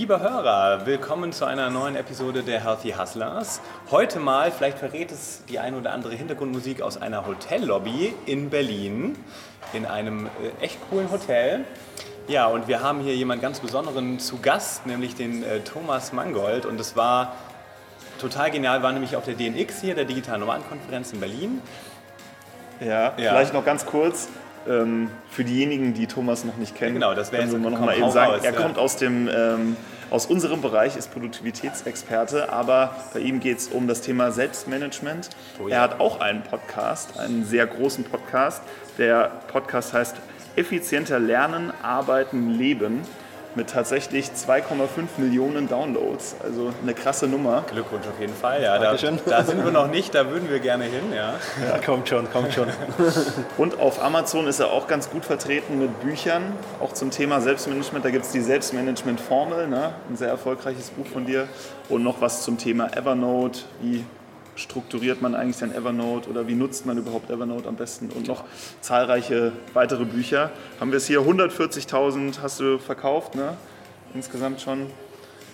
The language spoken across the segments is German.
Liebe Hörer, willkommen zu einer neuen Episode der Healthy Hustlers. Heute mal, vielleicht verrät es die ein oder andere Hintergrundmusik aus einer Hotellobby in Berlin, in einem äh, echt coolen Hotel. Ja, und wir haben hier jemanden ganz Besonderen zu Gast, nämlich den äh, Thomas Mangold. Und es war total genial, war nämlich auf der DNX hier, der Digitalen Nomadenkonferenz in Berlin. Ja, Ja. vielleicht noch ganz kurz. Ähm, für diejenigen, die Thomas noch nicht kennen, Ja, genau, das können wir mal eben sagen. raus, er ja. kommt aus dem ähm, aus unserem Bereich, ist Produktivitätsexperte, aber bei ihm geht es um das Thema Selbstmanagement. Oh ja. Er hat auch einen Podcast, einen sehr großen Podcast. Der Podcast heißt Effizienter Lernen, Arbeiten, Leben mit tatsächlich 2,5 Millionen Downloads. Also eine krasse Nummer. Glückwunsch auf jeden Fall. Ja, da, Dankeschön. da sind wir noch nicht, da würden wir gerne hin. Ja. Ja, kommt schon, kommt schon. Und auf Amazon ist er auch ganz gut vertreten mit Büchern, auch zum Thema Selbstmanagement. Da gibt es die Selbstmanagement-Formel, ne? ein sehr erfolgreiches Buch von dir. Und noch was zum Thema Evernote. Wie strukturiert man eigentlich sein Evernote oder wie nutzt man überhaupt Evernote am besten? Und noch zahlreiche weitere Bücher. Haben wir es hier, 140.000 hast du verkauft, ne? insgesamt schon.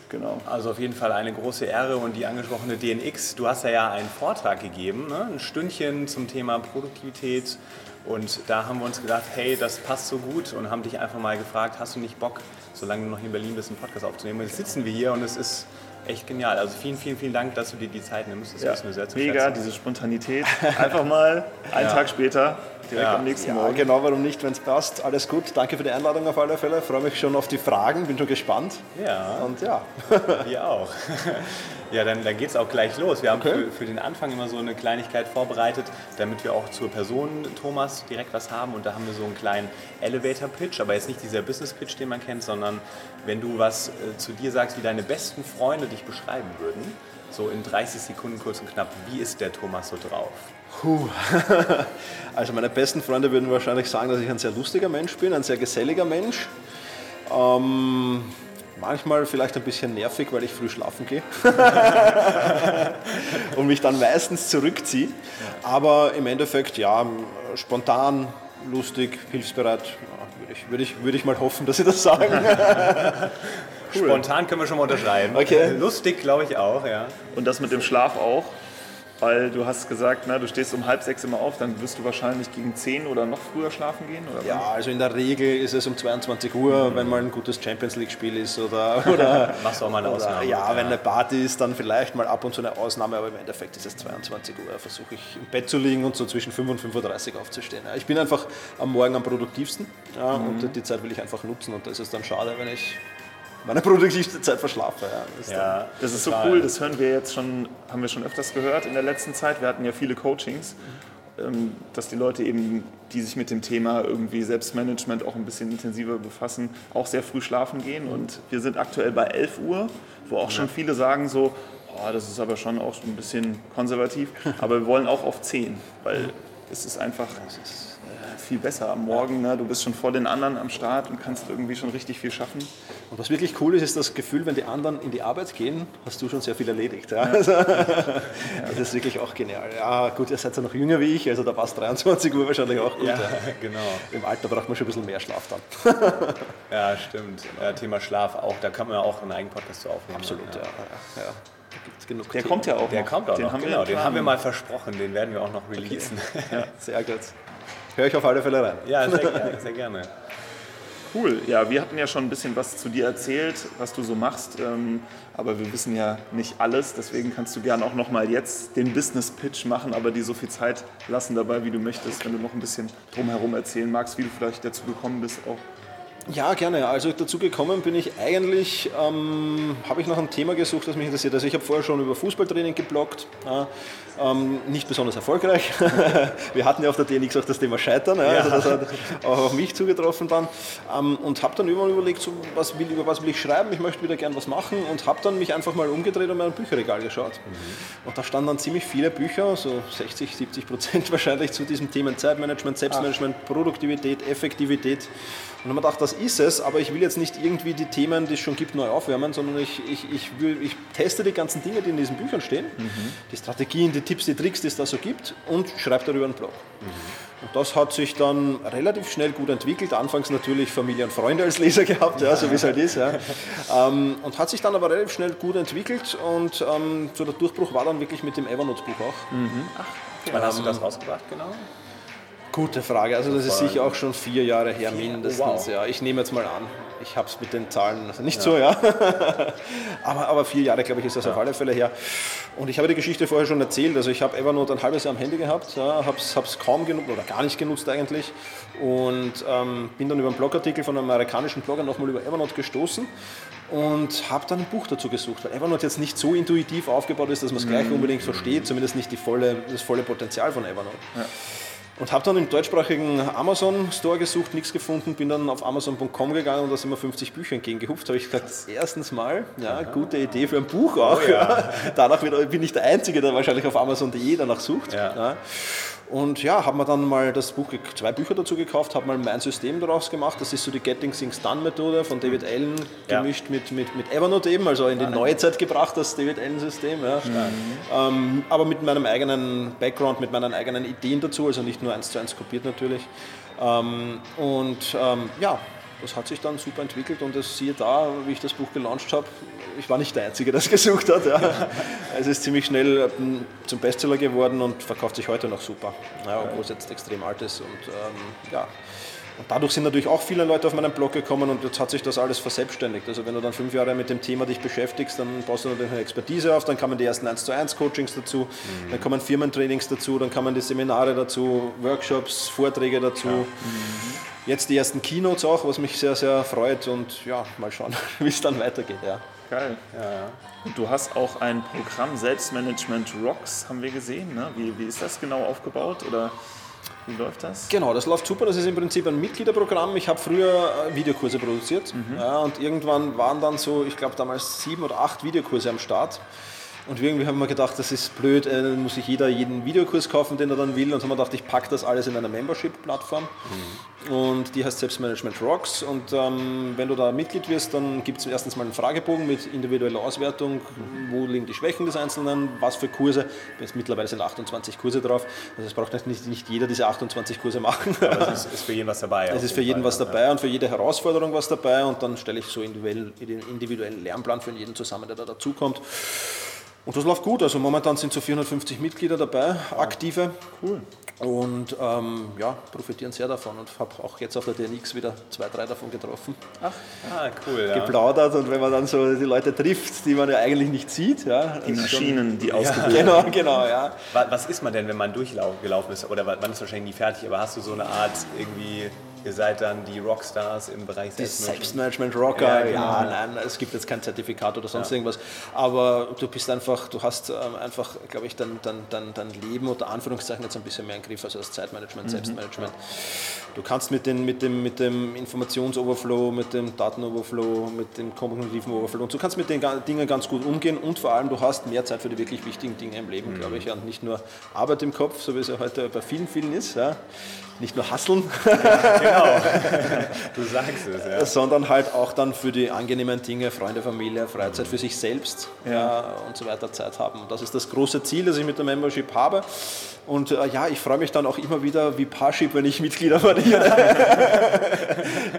Genau. Also auf jeden Fall eine große Ehre und die angesprochene DNX. Du hast ja, ja einen Vortrag gegeben, ne? ein Stündchen zum Thema Produktivität. Und da haben wir uns gedacht, hey, das passt so gut und haben dich einfach mal gefragt, hast du nicht Bock, solange du noch in Berlin bist, einen Podcast aufzunehmen? Und jetzt sitzen wir hier und es ist echt genial. Also vielen, vielen, vielen Dank, dass du dir die Zeit nimmst. Das Ja, wissen wir sehr zu mega, schätzen. diese Spontanität. Einfach mal einen Ja. Tag später, direkt Ja. am nächsten Ja, Morgen. genau, warum nicht, wenn es passt. Alles gut, danke für die Einladung auf alle Fälle. Freue mich schon auf die Fragen, bin schon gespannt. Ja. Und ja, Wir auch. Ja, dann, dann geht es auch gleich los. Wir haben Okay. für, für den Anfang immer so eine Kleinigkeit vorbereitet, damit wir auch zur Person Thomas direkt was haben. Und da haben wir so einen kleinen Elevator-Pitch, aber jetzt nicht dieser Business-Pitch, den man kennt, sondern wenn du was äh, zu dir sagst, wie deine besten Freunde dich beschreiben würden, so in 30 Sekunden kurz und knapp, wie ist der Thomas so drauf? Puh. Also meine besten Freunde würden wahrscheinlich sagen, dass ich ein sehr lustiger Mensch bin, ein sehr geselliger Mensch. Ähm, manchmal vielleicht ein bisschen nervig, weil ich früh schlafen gehe und mich dann meistens zurückziehe. Aber im Endeffekt ja, spontan, lustig, hilfsbereit. Ja, würde ich, würde ich, würde ich mal hoffen, dass Sie das sagen. Spontan können wir schon mal unterschreiben. Okay. Lustig, glaube ich auch, ja. Und das mit dem Schlaf auch, weil du hast gesagt, na, du stehst um halb sechs immer auf, dann wirst du wahrscheinlich gegen zehn oder noch früher schlafen gehen? Oder Ja, also in der Regel ist es um 22 Uhr, wenn mal ein gutes Champions League-Spiel ist oder, oder, Machst du auch mal eine oder Ausnahme. ja, wenn eine Party ist, dann vielleicht mal ab und zu eine Ausnahme, aber im Endeffekt ist es 22 Uhr. Versuche ich im Bett zu liegen und so zwischen 5 und 5.30 Uhr aufzustehen. Ja, Ich bin einfach am Morgen am produktivsten ja, und die Zeit will ich einfach nutzen und das ist dann schade, wenn ich meine produktivste Zeit verschlafe. Ja. Das ist dann- Ja, Das ist so cool, das hören wir jetzt schon, haben wir schon öfters gehört in der letzten Zeit. Wir hatten ja viele Coachings, ähm, dass die Leute eben, die sich mit dem Thema irgendwie Selbstmanagement auch ein bisschen intensiver befassen, auch sehr früh schlafen gehen. Und wir sind aktuell bei 11 Uhr, wo auch schon viele sagen so, oh, das ist aber schon auch ein bisschen konservativ, aber wir wollen auch auf 10, weil es ist einfach äh, viel besser am Morgen. Ne? Du bist schon vor den anderen am Start und kannst irgendwie schon richtig viel schaffen. Und was wirklich cool ist, ist das Gefühl, wenn die anderen in die Arbeit gehen, hast du schon sehr viel erledigt. Ja. Also, das ist wirklich auch genial. Ja, gut, ihr seid ja noch jünger wie ich, also da passt 23 Uhr wahrscheinlich auch gut. Ja, Ja. genau. Im Alter braucht man schon ein bisschen mehr Schlaf dann. Ja, stimmt. Ja, Thema Schlaf auch, da kann man ja auch einen eigenen Podcast zu aufnehmen. Absolut, ja. ja, ja. Da gibt es genug Der Themen. kommt ja auch Der noch. kommt auch den noch, haben genau. wir Den haben wir mal versprochen, den werden wir auch noch releasen. Sehr gut. Höre ich auf alle Fälle rein. Ja, sehr, gerne, sehr gerne. Cool, ja, wir hatten ja schon ein bisschen was zu dir erzählt, was du so machst, ähm, aber wir wissen ja nicht alles, deswegen kannst du gerne auch nochmal jetzt den Business Pitch machen, aber dir so viel Zeit lassen dabei, wie du möchtest, wenn du noch ein bisschen drumherum erzählen magst, wie du vielleicht dazu gekommen bist, auch Ja, gerne. Also dazu gekommen bin ich eigentlich, ähm, habe ich nach einem Thema gesucht, das mich interessiert. Also ich habe vorher schon über Fußballtraining gebloggt, ja, ähm, nicht besonders erfolgreich. Wir hatten ja auf der DNX auch das Thema Scheitern, ja, ja. Also das hat auch auf mich zugetroffen dann. Ähm, und habe dann irgendwann überlegt, so, was will, über was will ich schreiben, ich möchte wieder gern was machen und habe dann mich einfach mal umgedreht und mein Bücherregal geschaut. Mhm. Und da standen dann ziemlich viele Bücher, so 60, 70 Prozent wahrscheinlich zu diesem Thema Zeitmanagement, Selbstmanagement, Ach. Produktivität, Effektivität. Und dann habe ich gedacht, das ist es, aber ich will jetzt nicht irgendwie die Themen, die es schon gibt, neu aufwärmen, sondern ich, ich, ich, will, ich teste die ganzen Dinge, die in diesen Büchern stehen, mhm. die Strategien, die Tipps, die Tricks, die es da so gibt und schreibe darüber einen Blog. Mhm. Und das hat sich dann relativ schnell gut entwickelt. Anfangs natürlich Familie und Freunde als Leser gehabt, ja, so wie es halt ist. Ja. Ähm, und hat sich dann aber relativ schnell gut entwickelt und ähm, so der Durchbruch war dann wirklich mit dem Evernote-Buch auch. Mhm. Ach, okay. Wann hast du das rausgebracht, genau? Gute Frage. Also das ist sicher auch schon vier Jahre her mindestens. Wow. Ja, ich nehme jetzt mal an. Ich habe es mit den Zahlen also nicht ja. so, ja. aber, aber vier Jahre, glaube ich, ist das ja. auf alle Fälle her. Und ich habe die Geschichte vorher schon erzählt. Also ich habe Evernote ein halbes Jahr am Handy gehabt, ja, habe es kaum genutzt oder gar nicht genutzt eigentlich. Und ähm, bin dann über einen Blogartikel von einem amerikanischen Blogger nochmal über Evernote gestoßen und habe dann ein Buch dazu gesucht, weil Evernote jetzt nicht so intuitiv aufgebaut ist, dass man es gleich mhm. unbedingt versteht, zumindest nicht volle, das volle Potenzial von Evernote. Ja. Und habe dann im deutschsprachigen Amazon Store gesucht, nichts gefunden, bin dann auf Amazon.com gegangen und da sind mir 50 Bücher entgegengehupft. habe ich gesagt, erstens mal, ja, gute Idee für ein Buch auch. Oh, ja. Danach bin ich der Einzige, der wahrscheinlich auf Amazon.de danach sucht. Ja. Und ja, haben wir dann mal das Buch, zwei Bücher dazu gekauft, habe mal mein System daraus gemacht. Das ist so die Getting Things Done Methode von David Allen gemischt ja. mit, mit, mit Evernote eben, also in die neue Zeit gebracht, das David Allen System. Ja. Ähm, aber mit meinem eigenen Background, mit meinen eigenen Ideen dazu, also nicht nur eins zu eins kopiert natürlich. Ähm, und ähm, ja, das hat sich dann super entwickelt und das siehe da, wie ich das Buch gelauncht habe, ich war nicht der Einzige, der es gesucht hat. Ja. Es ist ziemlich schnell ähm, zum Bestseller geworden und verkauft sich heute noch super, ja, obwohl es jetzt extrem alt ist. Und, ähm, ja. Und dadurch sind natürlich auch viele Leute auf meinen Blog gekommen und jetzt hat sich das alles verselbstständigt. Also wenn du dann fünf Jahre mit dem Thema dich beschäftigst, dann baust du natürlich eine Expertise auf, dann kommen die ersten 1 zu 1 Coachings dazu, mhm. dann kommen Firmentrainings dazu, dann kommen die Seminare dazu, Workshops, Vorträge dazu. Ja. Mhm. Jetzt die ersten Keynotes auch, was mich sehr, sehr freut und ja, mal schauen, wie es dann weitergeht. Ja. Geil. Ja. Und du hast auch ein Programm Selbstmanagement Rocks, haben wir gesehen. Ne? Wie, wie ist das genau aufgebaut oder wie läuft das? Genau, das läuft super. Das ist im Prinzip ein Mitgliederprogramm. Ich habe früher äh, Videokurse produziert mhm. ja, und irgendwann waren dann so, ich glaube damals sieben oder acht Videokurse am Start. Und irgendwie haben wir gedacht, das ist blöd, äh, dann muss sich jeder jeden Videokurs kaufen, den er dann will. Und haben wir gedacht, ich packe das alles in einer Membership-Plattform. Mhm. Und die heißt Selbstmanagement Rocks. Und ähm, wenn du da Mitglied wirst, dann gibt es erstens mal einen Fragebogen mit individueller Auswertung, wo liegen die Schwächen des Einzelnen, was für Kurse. Jetzt mittlerweile sind 28 Kurse drauf. Also es braucht nicht, nicht jeder diese 28 Kurse machen. Aber es ist, ist für jeden was dabei. Es ist für jeden Fall, was dabei ja. und für jede Herausforderung was dabei. Und dann stelle ich so individuell, den individuellen Lernplan für jeden zusammen, der da dazukommt. Und das läuft gut. Also momentan sind so 450 Mitglieder dabei, aktive. Cool. Und ähm, ja, profitieren sehr davon und habe auch jetzt auf der DNX wieder zwei, drei davon getroffen. Ach, ah, cool. Geplaudert ja. und wenn man dann so die Leute trifft, die man ja eigentlich nicht sieht. Ja, die Maschinen, schon, die ausgebildet ja, Genau, genau, ja. Was ist man denn, wenn man durchgelaufen ist? Oder man ist wahrscheinlich nie fertig, aber hast du so eine Art irgendwie Ihr seid dann die Rockstars im Bereich Selbstmanagement. Rocker, ja, genau. ja, nein, es gibt jetzt kein Zertifikat oder sonst ja. irgendwas. Aber du bist einfach, du hast ähm, einfach, glaube ich, dein, dein, dein, dein Leben unter Anführungszeichen jetzt ein bisschen mehr im Griff, also das Zeitmanagement, mhm. Selbstmanagement. Du kannst mit, den, mit, dem, mit dem Informationsoverflow, mit dem Datenoverflow, mit dem kognitiven Overflow und du kannst mit den Dingen ganz gut umgehen und vor allem du hast mehr Zeit für die wirklich wichtigen Dinge im Leben, mhm. glaube ich, und nicht nur Arbeit im Kopf, so wie es ja heute bei vielen, vielen ist. Ja nicht nur hasseln, ja, genau. Du sagst es, ja. sondern halt auch dann für die angenehmen Dinge, Freunde, Familie, Freizeit für sich selbst ja. und so weiter Zeit haben. Das ist das große Ziel, das ich mit der Membership habe. Und äh, ja, ich freue mich dann auch immer wieder wie Parship, wenn ich Mitglieder verliere,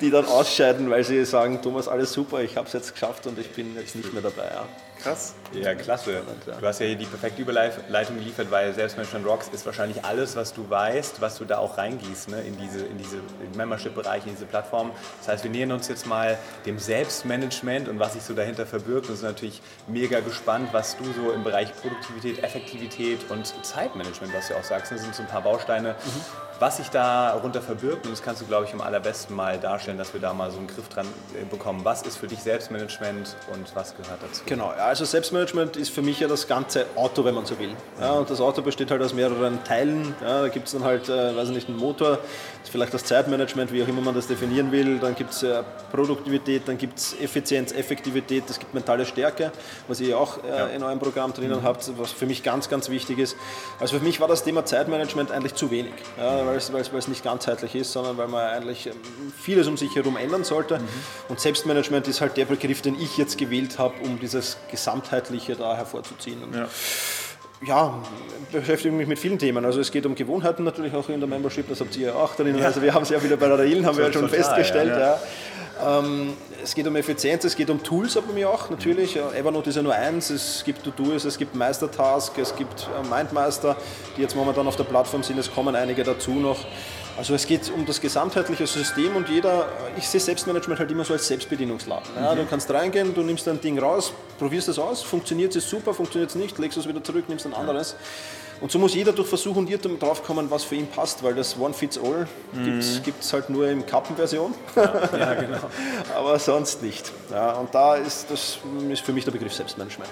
die dann ausscheiden, weil sie sagen, Thomas, alles super, ich habe es jetzt geschafft und ich bin jetzt nicht mehr dabei. Ja. Krass. Ja, klasse. Du hast ja hier die perfekte Überleitung geliefert, weil Selbstmanagement Rocks ist wahrscheinlich alles, was du weißt, was du da auch reingießt ne, in diese, in diese Membership-Bereiche, in diese Plattform. Das heißt, wir nähern uns jetzt mal dem Selbstmanagement und was sich so dahinter verbirgt und sind natürlich mega gespannt, was du so im Bereich Produktivität, Effektivität und Zeitmanagement, was du auch sagst, das sind so ein paar Bausteine, mhm was sich darunter verbirgt. Und das kannst du, glaube ich, am allerbesten mal darstellen, dass wir da mal so einen Griff dran äh, bekommen. Was ist für dich Selbstmanagement und was gehört dazu? Genau, also Selbstmanagement ist für mich ja das ganze Auto, wenn man so will. Ja, und das Auto besteht halt aus mehreren Teilen. Ja, da gibt es dann halt, äh, weiß ich nicht, einen Motor, vielleicht das Zeitmanagement, wie auch immer man das definieren will. Dann gibt es äh, Produktivität, dann gibt es Effizienz, Effektivität, es gibt mentale Stärke, was ihr auch äh, ja. in eurem Programm drinnen mhm. habt, was für mich ganz, ganz wichtig ist. Also für mich war das Thema Zeitmanagement eigentlich zu wenig. Ja, weil es nicht ganzheitlich ist, sondern weil man eigentlich ähm, vieles um sich herum ändern sollte. Mhm. Und Selbstmanagement ist halt der Begriff, den ich jetzt gewählt habe, um dieses Gesamtheitliche da hervorzuziehen. Und ja ja, beschäftige mich mit vielen Themen. Also es geht um Gewohnheiten natürlich auch in der Membership, das habt ihr ja auch drin. Also wir haben es ja wieder bei der Railen, haben wir ja schon festgestellt. Ja, ja. Ähm, es geht um Effizienz, es geht um Tools aber mir auch natürlich. Mhm. Evernote ist ja nur eins, es gibt To-Do's, es gibt Meistertask, es gibt äh, Mindmaster, die jetzt momentan auf der Plattform sind, es kommen einige dazu noch. Also es geht um das gesamtheitliche System und jeder, äh, ich sehe Selbstmanagement halt immer so als Selbstbedienungsladen. Ja, mhm. Du kannst reingehen, du nimmst dein Ding raus, probierst es aus, funktioniert es super, funktioniert es nicht, legst es wieder zurück, nimmst ein anderes. Und so muss jeder durch Versuch und Irrtum drauf kommen, was für ihn passt, weil das One Fits All mhm. gibt es halt nur in Kappenversion. Ja, ja, genau. Aber sonst nicht. Ja, und da ist das ist für mich der Begriff Selbstmanagement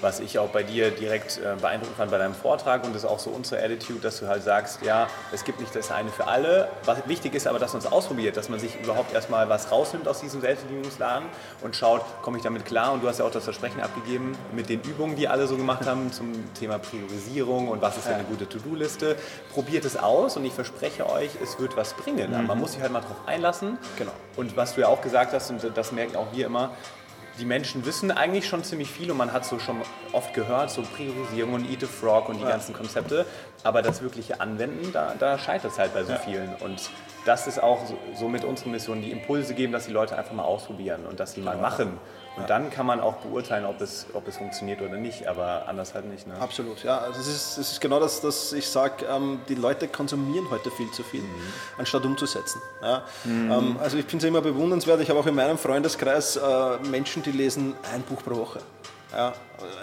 was ich auch bei dir direkt äh, beeindruckend fand bei deinem Vortrag und das ist auch so unsere Attitude, dass du halt sagst, ja, es gibt nicht das eine für alle. Was wichtig ist aber, dass man es ausprobiert, dass man sich überhaupt erstmal was rausnimmt aus diesem Selbstbedienungsladen und schaut, komme ich damit klar? Und du hast ja auch das Versprechen abgegeben mit den Übungen, die alle so gemacht haben zum Thema Priorisierung und was ist ja. eine gute To-Do-Liste. Probiert es aus und ich verspreche euch, es wird was bringen. Mhm. Man muss sich halt mal drauf einlassen. Genau. Und was du ja auch gesagt hast, und das merken auch wir immer, die Menschen wissen eigentlich schon ziemlich viel und man hat so schon oft gehört, so Priorisierung und Eat a Frog und die ja. ganzen Konzepte. Aber das wirkliche Anwenden, da, da scheitert es halt bei so ja. vielen. Und das ist auch so, so mit unserer Mission, die Impulse geben, dass die Leute einfach mal ausprobieren und dass sie mal machen. Und ja. dann kann man auch beurteilen, ob es, ob es funktioniert oder nicht, aber anders halt nicht. Ne? Absolut, ja. Also es ist, es ist genau das, dass ich sage, ähm, die Leute konsumieren heute viel zu viel, mhm. anstatt umzusetzen. Ja? Mhm. Ähm, also ich finde es immer bewundernswert, ich habe auch in meinem Freundeskreis äh, Menschen, die lesen ein Buch pro Woche. Ja,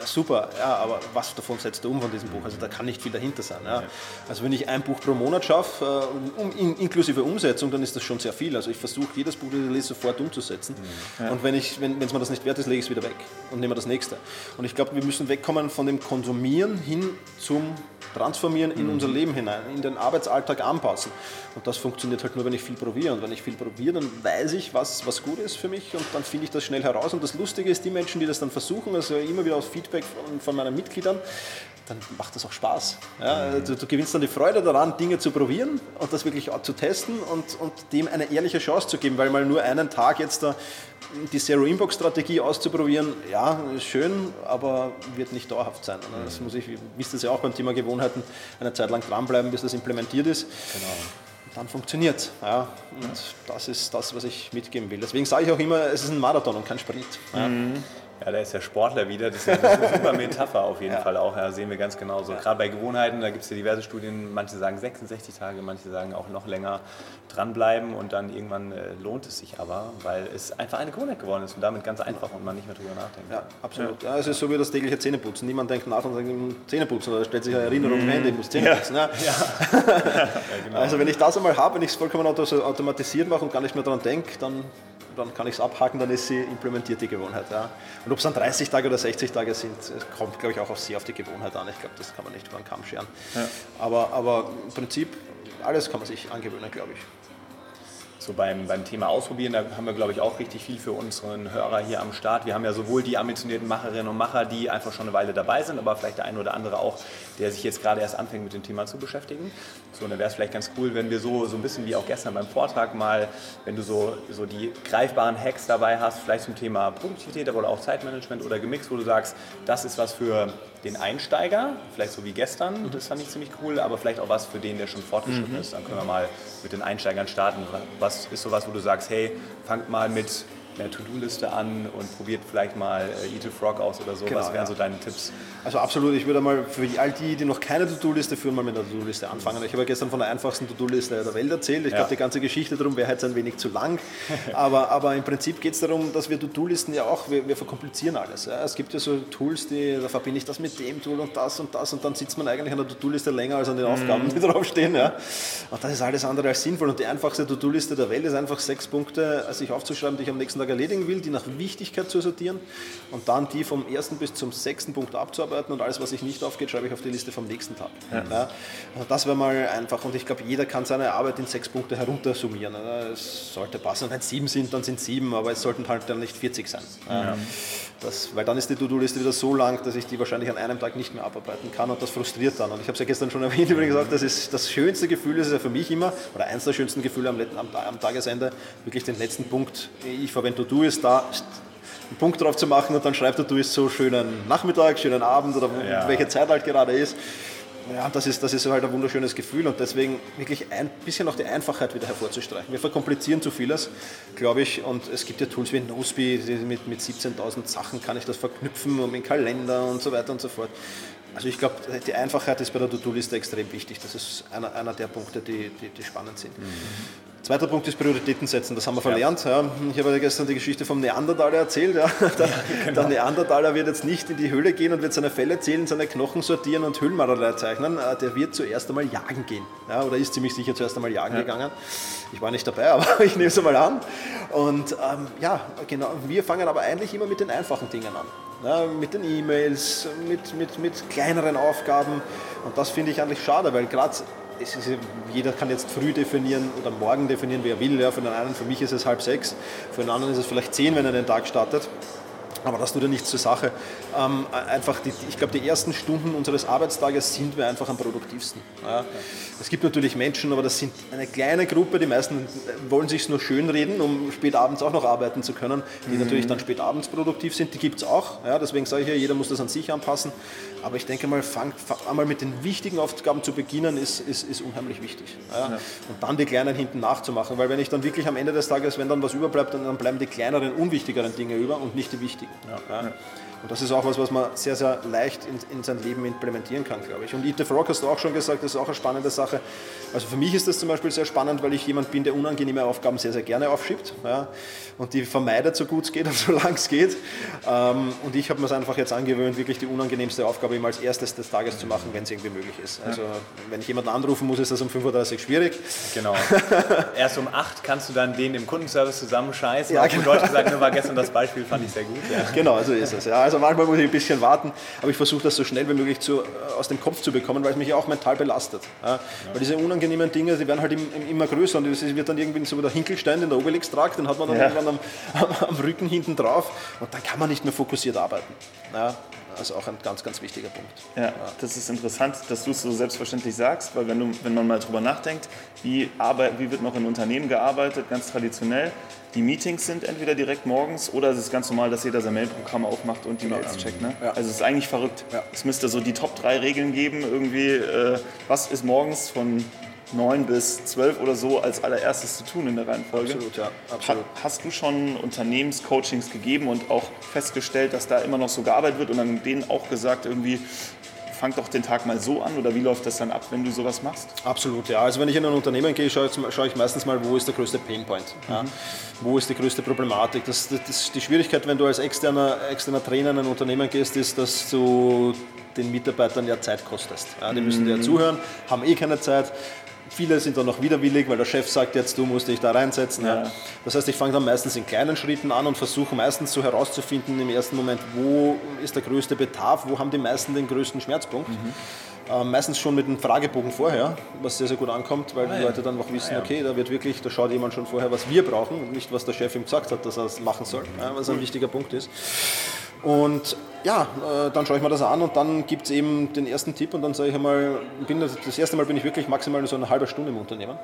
super, ja, aber was davon setzt du um von diesem Buch? Also da kann nicht viel dahinter sein. Ja. Also wenn ich ein Buch pro Monat schaffe, äh, um, in, inklusive Umsetzung, dann ist das schon sehr viel. Also ich versuche jedes Buch, das ich lese, sofort umzusetzen. Ja. Und wenn es wenn, mir das nicht wert ist, lege ich es wieder weg und nehme das nächste. Und ich glaube, wir müssen wegkommen von dem Konsumieren hin zum transformieren in unser mhm. Leben hinein, in den Arbeitsalltag anpassen. Und das funktioniert halt nur, wenn ich viel probiere. Und wenn ich viel probiere, dann weiß ich, was, was gut ist für mich und dann finde ich das schnell heraus. Und das Lustige ist, die Menschen, die das dann versuchen, also immer wieder aus Feedback von, von meinen Mitgliedern, dann macht das auch Spaß. Ja, du, du, gewinnst dann die Freude daran, Dinge zu probieren und das wirklich zu testen und, und dem eine ehrliche Chance zu geben, weil mal nur einen Tag jetzt da die Zero-Inbox-Strategie auszuprobieren, ja, ist schön, aber wird nicht dauerhaft sein. Das muss ich, wisst ihr ja auch beim Thema Gewohnheiten, eine Zeit lang dranbleiben, bis das implementiert ist. Genau. Dann funktioniert es. Ja. Und das ist das, was ich mitgeben will. Deswegen sage ich auch immer, es ist ein Marathon und kein Sprint. Ja. Mhm. Ja, da ist der Sportler wieder. Das ist, eine, super Metapher auf jeden ja. Fall auch. Ja, sehen wir ganz genau so. Ja. Gerade bei Gewohnheiten, da gibt es ja diverse Studien. Manche sagen 66 Tage, manche sagen auch noch länger dranbleiben und dann irgendwann äh, lohnt es sich aber, weil es einfach eine Gewohnheit geworden ist und damit ganz einfach und man nicht mehr drüber nachdenkt. Ja, absolut. Ja. es ist so wie das tägliche Zähneputzen. Niemand denkt nach und sagt Zähneputzen oder stellt sich eine Erinnerung mhm. Handy, ich muss Zähneputzen. Ja. genau. Also wenn ich das einmal habe, wenn ich es vollkommen automatisiert mache und gar nicht mehr daran denke, dann dann kann ich es abhaken, dann ist sie implementiert, die Gewohnheit. Ja. Und ob es dann 30 Tage oder 60 Tage sind, kommt, glaube ich, auch sehr auf die Gewohnheit an. Ich glaube, das kann man nicht über den Kamm scheren. Ja. Aber, aber im Prinzip, alles kann man sich angewöhnen, glaube ich so beim, beim Thema Ausprobieren, da haben wir, glaube ich, auch richtig viel für unseren Hörer hier am Start. Wir haben ja sowohl die ambitionierten Macherinnen und Macher, die einfach schon eine Weile dabei sind, aber vielleicht der eine oder andere auch, der sich jetzt gerade erst anfängt mit dem Thema zu beschäftigen. So, und dann wäre es vielleicht ganz cool, wenn wir so, so ein bisschen wie auch gestern beim Vortrag mal, wenn du so, so die greifbaren Hacks dabei hast, vielleicht zum Thema Produktivität, aber auch Zeitmanagement oder gemixt, wo du sagst, das ist was für den Einsteiger, vielleicht so wie gestern, das fand ich ziemlich cool, aber vielleicht auch was für den, der schon fortgeschritten mhm. ist. Dann können wir mal mit den Einsteigern starten. Was ist sowas, wo du sagst, hey, fangt mal mit mehr To-Do-Liste an und probiert vielleicht mal äh, Eat a Frog aus oder so. Genau, Was wären ja. so deine Tipps? Also absolut, ich würde mal für all die, die noch keine To-Do-Liste führen, mal mit einer To-Do-Liste anfangen. Ich habe ja gestern von der einfachsten To-Do-Liste der Welt erzählt. Ich Ja. glaube, die ganze Geschichte darum wäre jetzt ein wenig zu lang. aber, aber im Prinzip geht es darum, dass wir To-Do-Listen ja auch, wir, wir verkomplizieren alles. Ja. Es gibt ja so Tools, die, da verbinde ich das mit dem Tool und das und das und dann sitzt man eigentlich an der To-Do-Liste länger als an den Aufgaben, die draufstehen. Ja. Und das ist alles andere als sinnvoll. Und die einfachste To-Do-Liste der Welt ist einfach sechs Punkte, sich aufzuschreiben, die ich am nächsten Tag erledigen will, die nach Wichtigkeit zu sortieren und dann die vom ersten bis zum sechsten Punkt abzuarbeiten und alles, was sich nicht aufgeht, schreibe ich auf die Liste vom nächsten Tag. Ja. Also das wäre mal einfach und ich glaube, jeder kann seine Arbeit in sechs Punkte heruntersummieren. Es sollte passen. Und wenn es sieben sind, dann sind es sieben, aber es sollten halt dann nicht 40 sein. Ja. Das, weil dann ist die To-Do-Liste wieder so lang, dass ich die wahrscheinlich an einem Tag nicht mehr abarbeiten kann und das frustriert dann. Und ich habe es ja gestern schon erwähnt, übrigens gesagt, das ist das schönste Gefühl, ist es ja für mich immer, oder eins der schönsten Gefühle am, am, am Tagesende, wirklich den letzten Punkt, ich verwende To-Do ist da, einen Punkt drauf zu machen und dann schreibt er, du ist so schönen Nachmittag, schönen Abend oder Ja. welche Zeit halt gerade ist. Ja, das ist, das ist halt ein wunderschönes Gefühl und deswegen wirklich ein bisschen auch die Einfachheit wieder hervorzustreichen. Wir verkomplizieren zu vieles, glaube ich, und es gibt ja Tools wie Noseby, die mit, mit 17.000 Sachen kann ich das verknüpfen und mit Kalender und so weiter und so fort. Also ich glaube, die Einfachheit ist bei der To-Do-Liste extrem wichtig. Das ist einer, einer der Punkte, die, die, die spannend sind. Zweiter Punkt ist Prioritäten setzen, das haben wir verlernt. Ja. Ich habe ja gestern die Geschichte vom Neandertaler erzählt. Ja. Der, der Neandertaler wird jetzt nicht in die Höhle gehen und wird seine Felle zählen, seine Knochen sortieren und Höhlenmalerei zeichnen. Äh, Der wird zuerst einmal jagen gehen. Ja, oder ist ziemlich sicher zuerst einmal jagen gegangen. Ich war nicht dabei, aber ich nehme es einmal an. Und ähm, ja, genau, wir fangen aber eigentlich immer mit den einfachen Dingen an. Ja, mit den E-Mails, mit, mit, mit kleineren Aufgaben. Und das finde ich eigentlich schade, weil gerade jeder kann jetzt früh definieren oder morgen definieren, wie er will. Ja, für den einen, für mich ist es halb sechs, für den anderen ist es vielleicht zehn, wenn er den Tag startet. Aber das tut ja nichts zur Sache. Ähm, einfach die, ich glaube, die ersten Stunden unseres Arbeitstages sind wir einfach am produktivsten. Ja. Es gibt natürlich Menschen, aber das sind eine kleine Gruppe. Die meisten wollen sich nur schönreden, um spät abends auch noch arbeiten zu können, die natürlich dann spät abends produktiv sind. Die gibt es auch. Ja. Deswegen sage ich ja, jeder muss das an sich anpassen. Aber ich denke mal, fang, fang einmal mit den wichtigen Aufgaben zu beginnen, ist, ist, ist unheimlich wichtig. Ja. Und dann die kleinen hinten nachzumachen. Weil wenn ich dann wirklich am Ende des Tages, wenn dann was überbleibt, dann dann bleiben die kleineren, unwichtigeren Dinge über und nicht die wichtigen. Ja. Und das ist auch was, was man sehr, sehr leicht in, in sein Leben implementieren kann, glaube ich. Und Eat the Frog hast du auch schon gesagt, das ist auch eine spannende Sache. Also für mich ist das zum Beispiel sehr spannend, weil ich jemand bin, der unangenehme Aufgaben sehr, sehr gerne aufschiebt ja, und die vermeidet, so gut es geht und so lang es geht. Ähm, und ich habe mir es einfach jetzt angewöhnt, wirklich die unangenehmste Aufgabe immer als erstes des Tages zu machen, wenn es irgendwie möglich ist. Also wenn ich jemanden anrufen muss, ist das um 5.30 Uhr schwierig. Genau. Erst um 8 kannst du dann den im Kundenservice zusammenscheißen. Ja, Auf genau. Deutsch gesagt, nur war gestern das Beispiel, fand ich sehr gut. Ja. Genau, so ist es. Ja, also manchmal muss ich ein bisschen warten, aber ich versuche das so schnell wie möglich zu, äh, aus dem Kopf zu bekommen, weil es mich ja auch mental belastet. Ja. Weil diese unangenehmen Dinge, die werden halt im, im, immer größer und es wird dann irgendwie so wie der Hinkelstein, den der Obelix tragt, den hat man dann irgendwann am, am, am Rücken hinten drauf und dann kann man nicht mehr fokussiert arbeiten. Ja, also auch ein ganz, ganz wichtiger Punkt. Ja, das ist interessant, dass du es so selbstverständlich sagst, weil wenn, du, wenn man mal drüber nachdenkt, wie, arbeit, wie wird noch in Unternehmen gearbeitet, ganz traditionell, die Meetings sind entweder direkt morgens oder es ist ganz normal, dass jeder sein Mailprogramm aufmacht und die Mails checkt. Ne? Ja. Also es ist eigentlich verrückt. Ja. Es müsste so die Top 3 Regeln geben, irgendwie, äh, was ist morgens von 9 bis 12 oder so als allererstes zu tun in der Reihenfolge. Absolut, ja, Ha- absolut. Hast du schon Unternehmenscoachings gegeben und auch festgestellt, dass da immer noch so gearbeitet wird und dann denen auch gesagt, irgendwie, fang doch den Tag mal so an oder wie läuft das dann ab, wenn du sowas machst? Absolut, ja. Also wenn ich in ein Unternehmen gehe, schaue ich, schaue ich meistens mal, wo ist der größte Painpoint. Ja? Wo ist die größte Problematik? Das, das, das, die Schwierigkeit, wenn du als externer, externer Trainer in ein Unternehmen gehst, ist, dass du den Mitarbeitern ja Zeit kostest. Ja? Die müssen dir zuhören, haben eh keine Zeit. Viele sind dann noch widerwillig, weil der Chef sagt jetzt, du musst dich da reinsetzen. Ja. Das heißt, ich fange dann meistens in kleinen Schritten an und versuche meistens so herauszufinden im ersten Moment, wo ist der größte Bedarf, wo haben die meisten den größten Schmerzpunkt. Ähm, meistens schon mit einem Fragebogen vorher, was sehr, sehr gut ankommt, weil die ja. Leute dann auch wissen, okay, da wird wirklich, da schaut jemand schon vorher, was wir brauchen und nicht, was der Chef ihm gesagt hat, dass er es machen soll, ja, was ein wichtiger Punkt ist. Und ja, äh, dann schaue ich mir das an und dann gibt es eben den ersten Tipp und dann sage ich einmal, bin das, das erste Mal bin ich wirklich maximal so eine halbe Stunde im Unternehmen.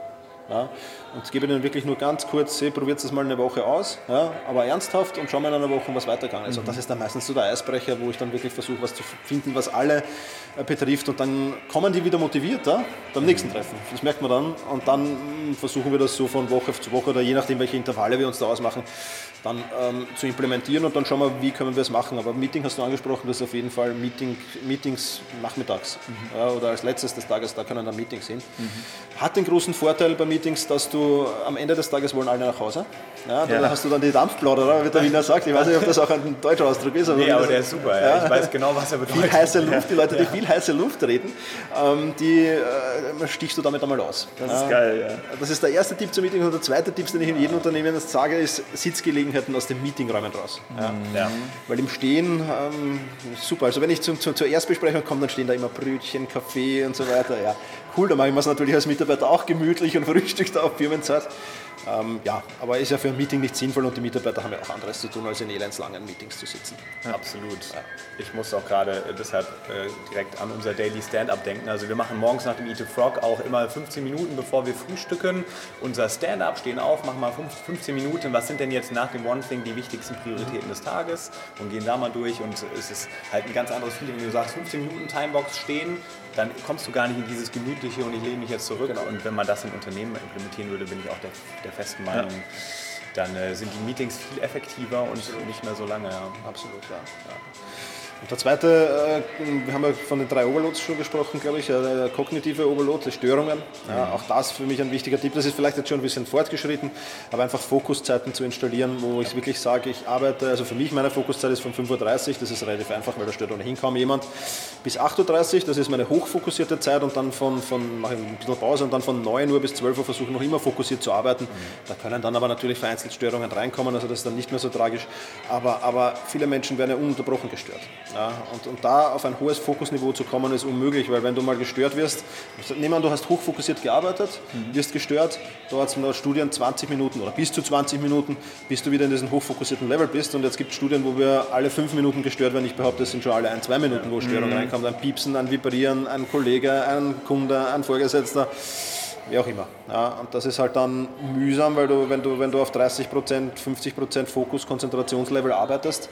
Ja, und gebe ihnen wirklich nur ganz kurz, hey, probiert es mal eine Woche aus, ja, aber ernsthaft und schauen wir in einer Woche, was weitergegangen ist. Mhm. Und das ist dann meistens so der Eisbrecher, wo ich dann wirklich versuche, was zu finden, was alle äh, betrifft. Und dann kommen die wieder motivierter beim nächsten Treffen. Das merkt man dann. Und dann versuchen wir das so von Woche zu Woche oder je nachdem, welche Intervalle wir uns da ausmachen, dann ähm, zu implementieren und dann schauen wir, wie können wir es machen. Aber Meeting hast du angesprochen, das ist auf jeden Fall Meeting, Meetings nachmittags mhm. ja, oder als letztes des Tages, da können dann Meetings hin. Mhm. Hat den großen Vorteil bei Meetings, dass du am Ende des Tages wollen alle nach Hause. Ja, da ja. hast du dann die Dampfplauderer, wie der Wiener sagt. Ich weiß nicht, ob das auch ein deutscher Ausdruck ist. Aber nee, aber der ist super. Ja. Ich weiß genau, was er bedeutet. Viel heiße Luft, die Leute, die viel heiße Luft reden, ähm, die äh, stichst du damit einmal aus. Das ist geil, ja. Das ist der erste Tipp zum Meeting und der zweite Tipp, den ich in jedem Unternehmen sage, ist Sitzgelegenheiten aus den Meetingräumen raus. Ja. Weil im Stehen, ähm, super. Also wenn ich zum, zum, zur Erstbesprechung komme, dann stehen da immer Brötchen, Kaffee und so weiter. Ja, cool, da mache ich mir es natürlich als Mitarbeiter auch gemütlich und frühstückt auf Firmenzeit. Ähm, ja, aber ist ja für ein Meeting nicht sinnvoll und die Mitarbeiter haben ja auch anderes zu tun, als in elendslangen Meetings zu sitzen. Ja. Absolut. Ja. Ich muss auch gerade äh, deshalb äh, direkt an unser Daily Stand-Up denken. Also wir machen morgens nach dem Eat a Frog auch immer 15 Minuten, bevor wir frühstücken, unser Stand-Up, stehen auf, machen mal 15 Minuten. Was sind denn jetzt nach dem One Thing die wichtigsten Prioritäten des Tages und gehen da mal durch und es ist halt ein ganz anderes Feeling, wenn du sagst 15 Minuten Timebox stehen, dann kommst du gar nicht in dieses gemütliche und ich lehne mich jetzt zurück. Genau. Und wenn man das im Unternehmen implementieren würde, bin ich auch der, der festen Meinung. Ja. Dann äh, sind die Meetings viel effektiver und Absolut. nicht mehr so lange. Ja. Absolut, ja. ja. Und der zweite, äh, wir haben ja von den drei Overloads schon gesprochen, glaube ich, äh, der kognitive Overload, die Störungen. Ja, mhm. auch das für mich ein wichtiger Tipp. Das ist vielleicht jetzt schon ein bisschen fortgeschritten, aber einfach Fokuszeiten zu installieren, wo ich wirklich sage, ich arbeite, also für mich meine Fokuszeit ist von 5.30 Uhr, das ist relativ einfach, weil da stört ohnehin kaum jemand, bis 8.30 Uhr, das ist meine hochfokussierte Zeit und dann von, von mache ich ein bisschen Pause und dann von 9 Uhr bis 12 Uhr versuche ich noch immer fokussiert zu arbeiten. Mhm. Da können dann aber natürlich vereinzelt Störungen reinkommen, also das ist dann nicht mehr so tragisch, aber, aber viele Menschen werden ja ununterbrochen gestört. Ja, und, und da auf ein hohes Fokusniveau zu kommen, ist unmöglich, weil wenn du mal gestört wirst, nehmen wir du hast hochfokussiert gearbeitet, mhm. wirst gestört, dauert es in Studien 20 Minuten oder bis zu 20 Minuten, bis du wieder in diesem hochfokussierten Level bist. Und jetzt gibt es Studien, wo wir alle fünf Minuten gestört werden. Ich behaupte, es sind schon alle ein, zwei Minuten, wo Störung mhm. reinkommt. Ein Piepsen, ein Vibrieren, ein Kollege, ein Kunde, ein Vorgesetzter wie auch immer. Ja, und das ist halt dann mühsam, weil du, wenn du, wenn du auf 30%, 50% Fokus, Konzentrationslevel arbeitest,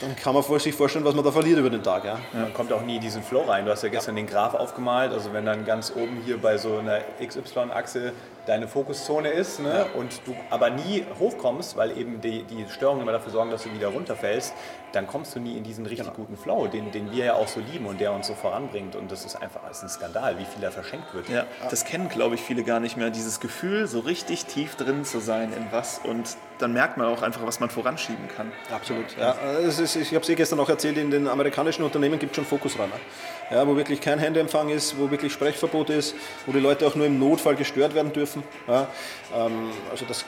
dann kann man sich vorstellen, was man da verliert über den Tag. Ja. Man kommt auch nie in diesen Flow rein. Du hast ja gestern ja. den Graph aufgemalt, also wenn dann ganz oben hier bei so einer XY-Achse deine Fokuszone ist ne? Ja. und du aber nie hochkommst, weil eben die, die Störungen immer dafür sorgen, dass du wieder runterfällst, dann kommst du nie in diesen richtig genau. guten Flow, den, den wir ja auch so lieben und der uns so voranbringt. Und das ist einfach das ist ein Skandal, wie viel da verschenkt wird. Ja, das kennen, glaube ich, viele gar nicht mehr. Dieses Gefühl, so richtig tief drin zu sein in was und dann merkt man auch einfach, was man voranschieben kann. Absolut. Ja, ist, ich habe es eh gestern auch erzählt, in den amerikanischen Unternehmen gibt es schon Fokusräume ja, wo wirklich kein Handyempfang ist, wo wirklich Sprechverbot ist, wo die Leute auch nur im Notfall gestört werden dürfen. Ja, ähm, also das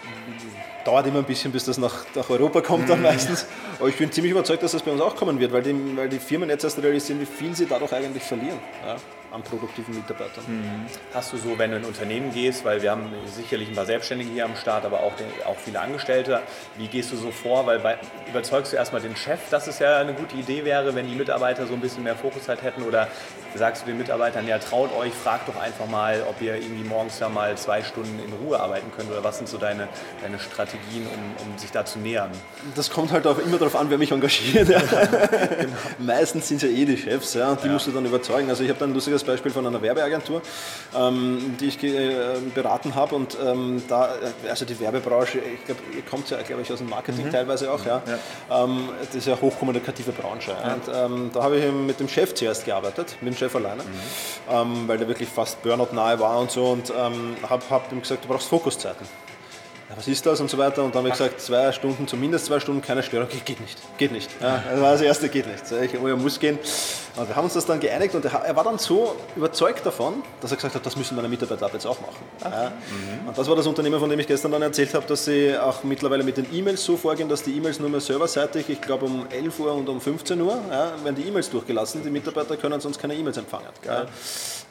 dauert immer ein bisschen, bis das nach, nach Europa kommt dann mhm. meistens. Aber ich bin ziemlich überzeugt, dass das bei uns auch kommen wird, weil die, weil die Firmen jetzt erst realisieren, wie viel sie dadurch eigentlich verlieren. Ja an produktiven Mitarbeitern. Mhm. Hast du so, wenn du in ein Unternehmen gehst, weil wir haben sicherlich ein paar Selbstständige hier am Start, aber auch, den, auch viele Angestellte, wie gehst du so vor? Weil bei, überzeugst du erstmal den Chef, dass es ja eine gute Idee wäre, wenn die Mitarbeiter so ein bisschen mehr Fokuszeit hätten? Oder sagst du den Mitarbeitern, ja, traut euch, fragt doch einfach mal, ob ihr irgendwie morgens ja mal zwei Stunden in Ruhe arbeiten könnt? Oder was sind so deine, deine Strategien, um, um sich da zu nähern? Das kommt halt auch immer darauf an, wer mich engagiert. Ja. genau. Meistens sind es ja eh die Chefs, ja, und die ja. musst du dann überzeugen. Also ich habe dann ein lustiges Beispiel von einer Werbeagentur, ähm, die ich äh, beraten habe und ähm, da, äh, also die Werbebranche, ich glaube, ihr kommt ja, glaube ich, aus dem Marketing mhm. teilweise auch, ja. ja. Ähm, das ist ja eine hochkommunikative Branche. Und ähm, da habe ich mit dem Chef zuerst gearbeitet, mit dem Chef alleine, mhm. Ähm, weil der wirklich fast Burnout nahe war und so und ähm, habe hab ihm gesagt, du brauchst Fokuszeiten was ist das und so weiter. Und dann habe ich gesagt, zwei Stunden, zumindest zwei Stunden, keine Störung. Geht, nicht, geht nicht. Ja, das war das erste, geht nicht. Ich, oh, er muss gehen. Und wir haben uns das dann geeinigt und er war dann so überzeugt davon, dass er gesagt hat, das müssen meine Mitarbeiter ab jetzt auch machen. Ja. Mhm. Und das war das Unternehmen, von dem ich gestern dann erzählt habe, dass sie auch mittlerweile mit den E-Mails so vorgehen, dass die E-Mails nur mehr serverseitig, ich glaube um 11 Uhr und um 15 Uhr, ja, werden die E-Mails durchgelassen. Die Mitarbeiter können sonst keine E-Mails empfangen. Ja.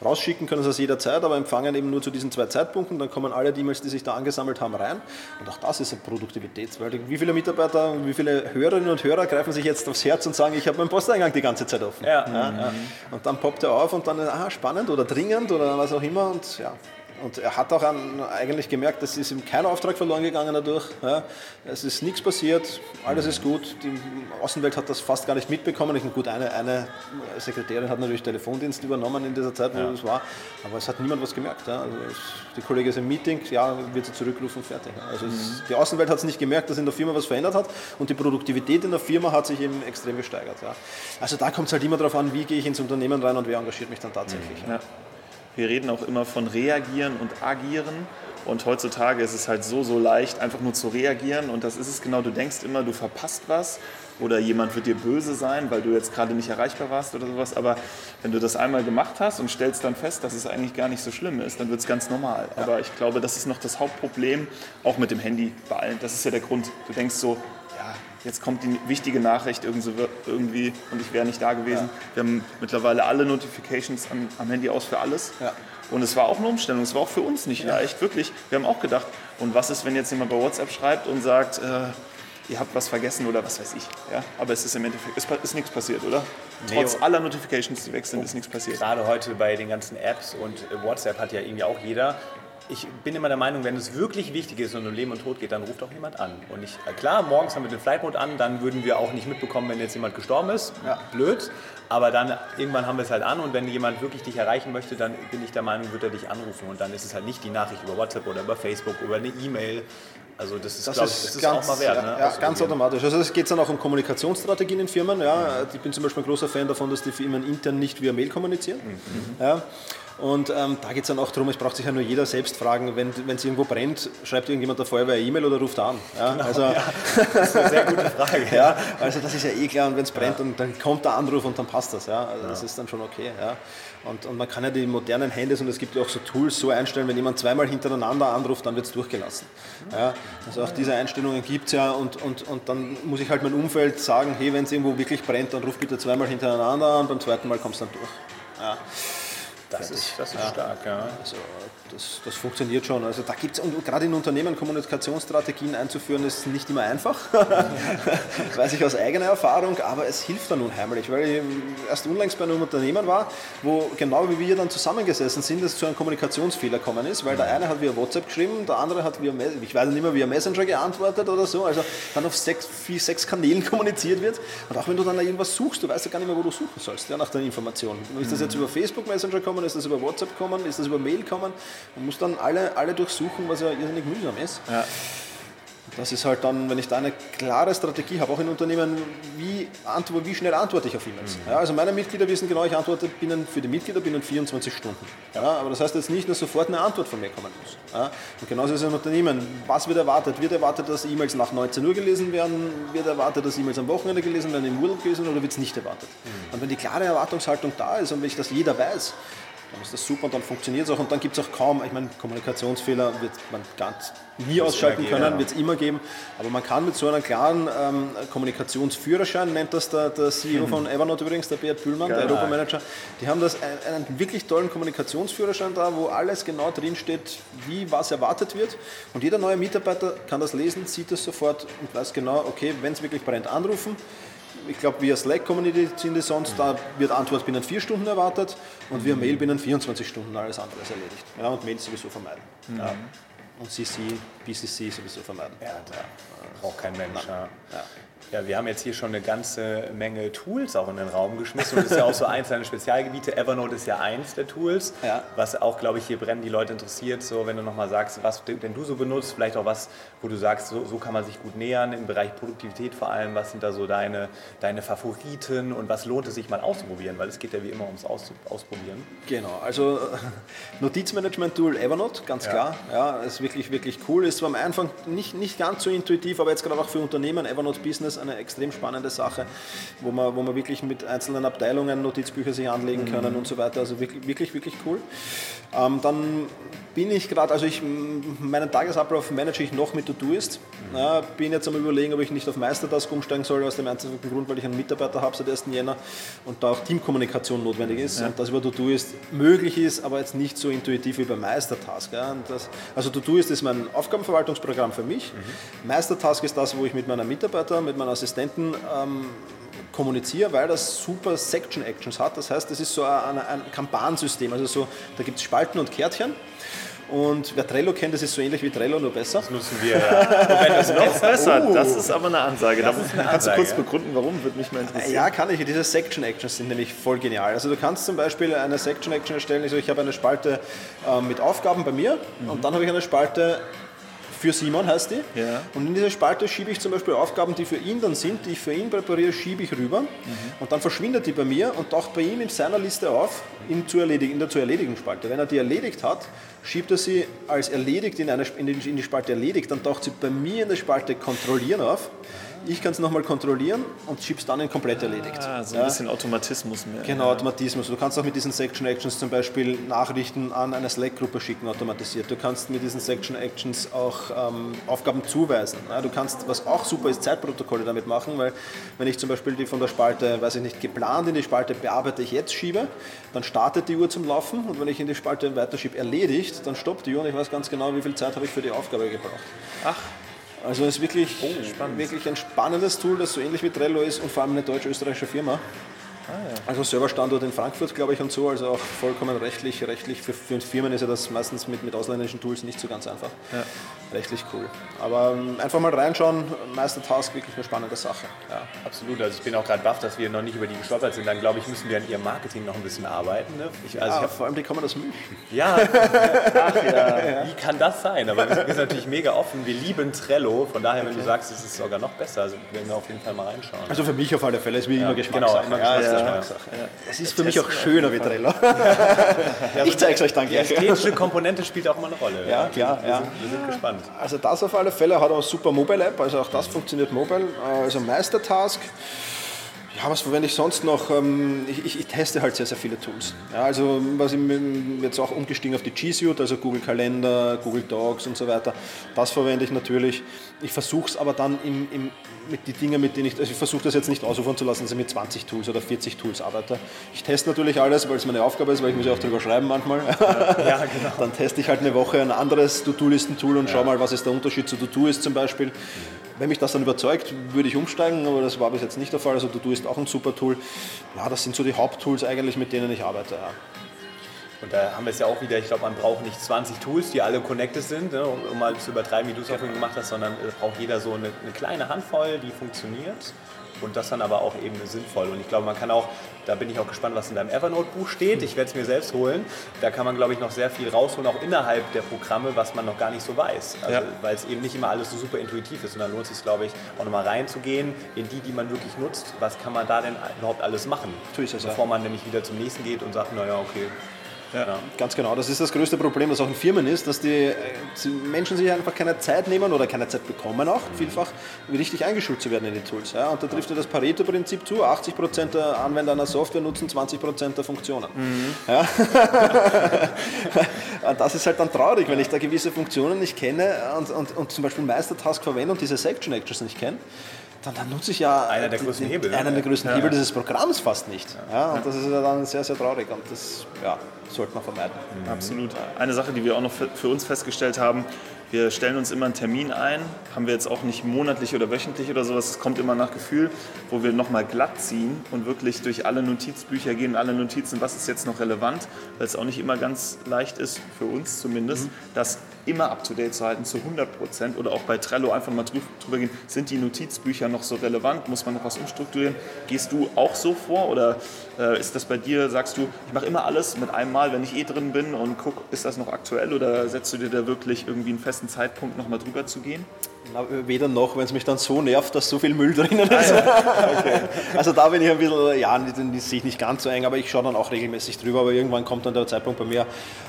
Rausschicken können sie es jederzeit, aber empfangen eben nur zu diesen zwei Zeitpunkten. Dann kommen alle die E-Mails, die sich da angesammelt haben, rein. Und auch das ist eine Produktivität. Weil wie viele Mitarbeiter, wie viele Hörerinnen und Hörer greifen sich jetzt aufs Herz und sagen, ich habe meinen Posteingang die ganze Zeit offen. Ja. Ja, ja. Und dann poppt er auf und dann, aha, spannend oder dringend oder was auch immer. Und ja, Und er hat auch an, eigentlich gemerkt, dass es ihm kein Auftrag verloren gegangen dadurch. Ja. Es ist nichts passiert, alles ist gut. Die Außenwelt hat das fast gar nicht mitbekommen. Ich, gut, eine, eine Sekretärin hat natürlich Telefondienst übernommen in dieser Zeit, wo ja. es war, aber es hat niemand was gemerkt. Ja. Also es, die Kollege ist im Meeting, ja, wird sie zurückrufen, fertig. Also mhm. es, die Außenwelt hat es nicht gemerkt, dass in der Firma was verändert hat und die Produktivität in der Firma hat sich eben extrem gesteigert. Also da kommt es halt immer darauf an, wie gehe ich ins Unternehmen rein und wer engagiert mich dann tatsächlich. Mhm. Wir reden auch immer von reagieren und agieren. Und heutzutage ist es halt so, so leicht, einfach nur zu reagieren. Und das ist es genau. Du denkst immer, du verpasst was oder jemand wird dir böse sein, weil du jetzt gerade nicht erreichbar warst oder sowas. Aber wenn du das einmal gemacht hast und stellst dann fest, dass es eigentlich gar nicht so schlimm ist, dann wird es ganz normal. Ja. Aber ich glaube, das ist noch das Hauptproblem, auch mit dem Handy bei allen. Das ist ja der Grund. Du denkst so, jetzt kommt die wichtige Nachricht irgendwie und ich wäre nicht da gewesen. Ja. Wir haben mittlerweile alle Notifications am, am Handy aus für alles. Ja. Und es war auch eine Umstellung, es war auch für uns nicht ja. leicht, wirklich. Wir haben auch gedacht, und was ist, wenn jetzt jemand bei WhatsApp schreibt und sagt, äh, ihr habt was vergessen oder was weiß ich. Ja? Aber es ist im Endeffekt, es ist nichts passiert, oder? Trotz aller Notifications, die weg sind, ist nichts passiert. Gerade heute bei den ganzen Apps und WhatsApp hat ja irgendwie auch jeder ich bin immer der Meinung, wenn es wirklich wichtig ist und um Leben und Tod geht, dann ruft auch jemand an. Und ich, äh, klar, morgens haben wir den Flight Mode an, dann würden wir auch nicht mitbekommen, wenn jetzt jemand gestorben ist. Ja. Blöd. Aber dann irgendwann haben wir es halt an und wenn jemand wirklich dich erreichen möchte, dann bin ich der Meinung, wird er dich anrufen. Und dann ist es halt nicht die Nachricht über WhatsApp oder über Facebook, über eine E-Mail. Also das ist, das ich, das ist ganz, auch mal wert. Ne? Ja, ganz automatisch. Also es geht dann auch um Kommunikationsstrategien in Firmen. Ja. Ich bin zum Beispiel ein großer Fan davon, dass die Firmen intern nicht via Mail kommunizieren. Mhm. Ja. Und ähm, da geht es dann auch darum, es braucht sich ja nur jeder selbst fragen, wenn es irgendwo brennt, schreibt irgendjemand der Feuerwehr eine E-Mail oder ruft an. Ja, genau, also, ja. Das ist eine sehr gute Frage. ja, also das ist ja eh klar und wenn es brennt, und dann kommt der Anruf und dann passt das. Ja, also das ist dann schon okay. Ja. Und, und man kann ja die modernen Handys und es gibt ja auch so Tools so einstellen, wenn jemand zweimal hintereinander anruft, dann wird es durchgelassen. Ja, also auch diese Einstellungen gibt es ja und, und, und dann muss ich halt mein Umfeld sagen, hey, wenn es irgendwo wirklich brennt, dann ruf bitte zweimal hintereinander an, beim zweiten Mal kommst du dann durch. Ja. Das ist, das ist ja. stark, ja. Also, das, das funktioniert schon. Also da gibt es, und gerade in Unternehmen Kommunikationsstrategien einzuführen, ist nicht immer einfach. weiß ich aus eigener Erfahrung, aber es hilft dann unheimlich, weil ich erst unlängst bei einem Unternehmen war, wo genau wie wir dann zusammengesessen sind, es zu einem Kommunikationsfehler gekommen ist, weil der eine hat via WhatsApp geschrieben, der andere hat via, ich weiß nicht mehr, via Messenger geantwortet oder so, also dann auf sechs, vier, sechs Kanälen kommuniziert wird und auch wenn du dann irgendwas suchst, du weißt ja gar nicht mehr, wo du suchen sollst, ja, nach der Information. Ist das jetzt über Facebook Messenger kommen, ist das über WhatsApp kommen, ist das über Mail kommen? Man muss dann alle, alle durchsuchen, was ja irrsinnig mühsam ist. Ja. Das ist halt dann, wenn ich da eine klare Strategie habe, auch in Unternehmen, wie, wie schnell antworte ich auf E-Mails. Mhm. Ja, also meine Mitglieder wissen genau, ich antworte binnen, für die Mitglieder binnen 24 Stunden. Ja, aber das heißt jetzt nicht, dass sofort eine Antwort von mir kommen muss. Ja, und genauso ist es im Unternehmen. Was wird erwartet? Wird erwartet, dass E-Mails nach 19 Uhr gelesen werden? Wird erwartet, dass E-Mails am Wochenende gelesen werden, im Urlaub gelesen werden oder wird es nicht erwartet? Mhm. Und wenn die klare Erwartungshaltung da ist und wenn ich das jeder weiß, dann ist das super und dann funktioniert es auch. Und dann gibt es auch kaum, ich meine, Kommunikationsfehler wird man ganz nie das ausschalten können, wird es immer geben. Aber man kann mit so einem klaren ähm, Kommunikationsführerschein, nennt das der, der CEO von Evernote übrigens, der Beat Bühlmann, Geil. der Europamanager, die haben das einen, einen wirklich tollen Kommunikationsführerschein da, wo alles genau drinsteht, wie was erwartet wird. Und jeder neue Mitarbeiter kann das lesen, sieht das sofort und weiß genau, okay, wenn es wirklich brennt, anrufen ich glaube, via Slack kommunizieren die sonst, da wird Antwort binnen vier Stunden erwartet und via Mail binnen 24 Stunden alles andere erledigt. Ja, und Mail sowieso vermeiden. Mhm. Ja. Und CC, BCC sowieso vermeiden. Ja, da braucht kein Mensch. Ja. Ja. Wir haben jetzt hier schon eine ganze Menge Tools auch in den Raum geschmissen und das ist ja auch so eins deiner Spezialgebiete. Evernote ist ja eins der Tools, ja. was auch, glaube ich, hier brennen die Leute interessiert. So, wenn du nochmal sagst, was denn du so benutzt, vielleicht auch was, wo du sagst, so, so, kann man sich gut nähern im Bereich Produktivität vor allem. Was sind da so deine, deine Favoriten und was lohnt es sich mal auszuprobieren? Weil es geht ja wie immer ums Aus, Ausprobieren. Genau, also Notizmanagement-Tool Evernote, ganz ja. klar. Ja, ist wirklich, wirklich cool. Ist zwar am Anfang nicht, nicht ganz so intuitiv, aber jetzt gerade auch für Unternehmen, Evernote Business eine extrem spannende Sache, wo man, wo man wirklich mit einzelnen Abteilungen Notizbücher sich anlegen mhm. können und so weiter. Also wirklich, wirklich, wirklich cool. Ähm, dann bin ich gerade, also ich, meinen Tagesablauf manage ich noch mit Todoist. Mhm. Ja, bin jetzt am überlegen, ob ich nicht auf Meistertask umsteigen soll, aus dem einzigen Grund, weil ich einen Mitarbeiter habe seit 1. Jänner und da auch Teamkommunikation notwendig ist ja. und das über Todoist möglich ist, aber jetzt nicht so intuitiv wie bei Meistertask. Ja. Das, also Todoist ist mein Aufgabenverwaltungsprogramm für mich. Mhm. Meistertask ist das, wo ich mit meiner Mitarbeiter, mit meinen Assistenten ähm, kommuniziere, weil das super Section Actions hat. Das heißt, das ist so ein, ein Kampagnensystem. Also so, da gibt es Spalten und Kärtchen Und wer Trello kennt, das ist so ähnlich wie Trello, nur besser. Das nutzen wir ja. Wenn das Noch besser, Oh. das ist aber eine Ansage. Das Da ist eine Kannst du Ansage, kurz ja. begründen, warum? Würde mich mal interessieren. Ja, kann ich. Diese Section Actions sind nämlich voll genial. Also du kannst zum Beispiel eine Section Action erstellen. Also ich habe eine Spalte äh, mit Aufgaben bei mir und dann habe ich eine Spalte für Simon heißt die. Ja. Und in diese Spalte schiebe ich zum Beispiel Aufgaben, die für ihn dann sind, die ich für ihn präpariere, schiebe ich rüber. Und dann verschwindet die bei mir und taucht bei ihm in seiner Liste auf, in, zu erledigen, in der zu erledigen Spalte. Wenn er die erledigt hat, schiebt er sie als erledigt in, eine, in, die, in die Spalte erledigt, dann taucht sie bei mir in der Spalte kontrollieren auf. Ich kann es nochmal kontrollieren und schiebe es dann in komplett erledigt. Ah, so ein Ja. bisschen Automatismus mehr. Genau, Automatismus. Du kannst auch mit diesen Section Actions zum Beispiel Nachrichten an eine Slack-Gruppe schicken, automatisiert. Du kannst mit diesen Section Actions auch ähm, Aufgaben zuweisen. Ja, du kannst, was auch super ist, Zeitprotokolle damit machen, weil wenn ich zum Beispiel die von der Spalte, weiß ich nicht, geplant in die Spalte bearbeite ich jetzt schiebe, dann startet die Uhr zum Laufen und wenn ich in die Spalte weiterschiebe erledigt, dann stoppt die Uhr und ich weiß ganz genau, wie viel Zeit habe ich für die Aufgabe gebraucht. Ach, Also es ist wirklich, wirklich ein spannendes Tool, das so ähnlich wie Trello ist und vor allem eine deutsch-österreichische Firma. Also Serverstandort in Frankfurt, glaube ich, und so, also auch vollkommen rechtlich. Rechtlich für, für Firmen ist ja das meistens mit, mit ausländischen Tools nicht so ganz einfach. Rechtlich cool. Aber ähm, einfach mal reinschauen, Meistertask, wirklich eine spannende Sache. Ja, absolut. Also ich bin auch gerade baff, dass wir noch nicht über die gestolpert sind. Dann glaube ich, müssen wir an ihrem Marketing noch ein bisschen arbeiten. Ne? Ich, also ich hab, vor allem die kommen aus München. ja, ach ja, wie kann das sein? Aber wir sind, natürlich mega offen. Wir lieben Trello. Von daher, wenn du sagst, es ist sogar noch besser, also werden wir auf jeden Fall mal reinschauen. Also für mich auf alle Fälle, es ist wie immer Geschmackssache. genau, immer ja, Geschmackssache. Es ist für mich auch schöner wie Trello. ich zeige es euch dann Die gleich. ästhetische Komponente spielt auch immer eine Rolle. Ja, klar, Wir, ja. Sind, wir sind gespannt. Also das auf alle Fälle hat auch super Mobile App, also auch das funktioniert mobile. Äh, Also Meistertask. Ja, was verwende ich sonst noch? Ähm, Ich, ich, ich teste halt sehr, sehr viele Tools. Ja, also was ich jetzt auch umgestiegen auf die G Suite, also Google Kalender, Google Docs und so weiter. Das verwende ich natürlich. Ich versuche es aber dann im, im, mit die Dinge, mit denen ich, also ich versuche das jetzt nicht ausufern zu lassen, dass ich mit 20 Tools oder 40 Tools arbeite. Ich teste natürlich alles, weil es meine Aufgabe ist, weil ich muss ja auch drüber schreiben manchmal. Ja, genau. Dann teste ich halt eine Woche ein anderes To-Do-Listen-Tool und schau mal, was ist der Unterschied zu To-Do-Ist zum Beispiel. Wenn mich das dann überzeugt, würde ich umsteigen, aber das war bis jetzt nicht der Fall. Also To-Do ist auch ein super Tool. Ja, das sind so die Haupttools eigentlich, mit denen ich arbeite. Ja. Und da haben wir es ja auch wieder, ich glaube, man braucht nicht 20 Tools, die alle connected sind, ne, um, um mal zu übertreiben, wie du es auch gemacht hast, sondern es braucht jeder so eine, eine kleine Handvoll, die funktioniert. Und das dann aber auch eben sinnvoll. Und ich glaube, man kann auch, da bin ich auch gespannt, was in deinem Evernote-Buch steht. Ich werde es mir selbst holen. Da kann man, glaube ich, noch sehr viel rausholen, auch innerhalb der Programme, was man noch gar nicht so weiß. Also, Ja. Weil es eben nicht immer alles so super intuitiv ist. Und dann lohnt es sich, glaube ich, auch nochmal reinzugehen in die, die man wirklich nutzt. Was kann man da denn überhaupt alles machen? Ja. Bevor man nämlich wieder zum nächsten geht und sagt, naja, okay. Ja. Ganz genau, das ist das größte Problem, das auch in Firmen ist, dass die äh, die Menschen sich einfach keine Zeit nehmen oder keine Zeit bekommen auch vielfach, richtig eingeschult zu werden in die Tools. Ja, und da trifft ja das Pareto-Prinzip zu, 80% der Anwender einer Software nutzen 20% der Funktionen. Ja. und das ist halt dann traurig, wenn ich da gewisse Funktionen nicht kenne und, und, und zum Beispiel Meistertask verwende und diese Section Actions nicht kenne. Dann, dann nutze ich ja Einer der größten Hebel, ne? Einen der größten Hebel dieses Programms fast nicht. Ja, und das ist ja dann sehr, sehr traurig und das ja, sollte man vermeiden. Absolut. Eine Sache, die wir auch noch für, für uns festgestellt haben, wir stellen uns immer einen Termin ein, haben wir jetzt auch nicht monatlich oder wöchentlich oder sowas, es kommt immer nach Gefühl, wo wir nochmal glatt ziehen und wirklich durch alle Notizbücher gehen, alle Notizen, was ist jetzt noch relevant, weil es auch nicht immer ganz leicht ist, für uns zumindest, das immer up-to-date zu halten, zu 100 Prozent. Oder auch bei Trello einfach mal drü- drüber gehen, sind die Notizbücher noch so relevant, muss man noch was umstrukturieren? Gehst du auch so vor? Oder äh, ist das bei dir, sagst du, ich mache immer alles mit einem Mal, wenn ich eh drin bin und guck, ist das noch aktuell? Oder setzt du dir da wirklich irgendwie einen festen Zeitpunkt nochmal drüber zu gehen? Na, weder noch, wenn es mich dann so nervt, dass so viel Müll drinnen ist. Also da bin ich ein bisschen, ja, nicht- sehe ich nicht ganz so eng, aber ich schaue dann auch regelmäßig drüber. Aber irgendwann kommt dann der Zeitpunkt bei mir,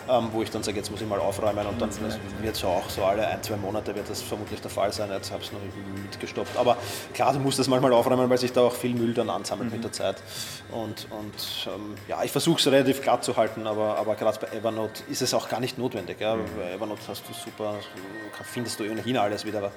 ähm, wo ich dann sage, jetzt muss ich mal aufräumen und dann das wird so auch so alle ein, zwei Monate wird das vermutlich der Fall sein. Jetzt habe ich es noch mitgestoppt. Aber klar, du musst das manchmal aufräumen, weil sich da auch viel Müll dann ansammelt mit der Zeit. Und, und ähm, ja, ich versuche es relativ glatt zu halten, aber, aber gerade bei Evernote ist es auch gar nicht notwendig. Ja. Bei Evernote hast du super, findest du ohnehin alles wieder.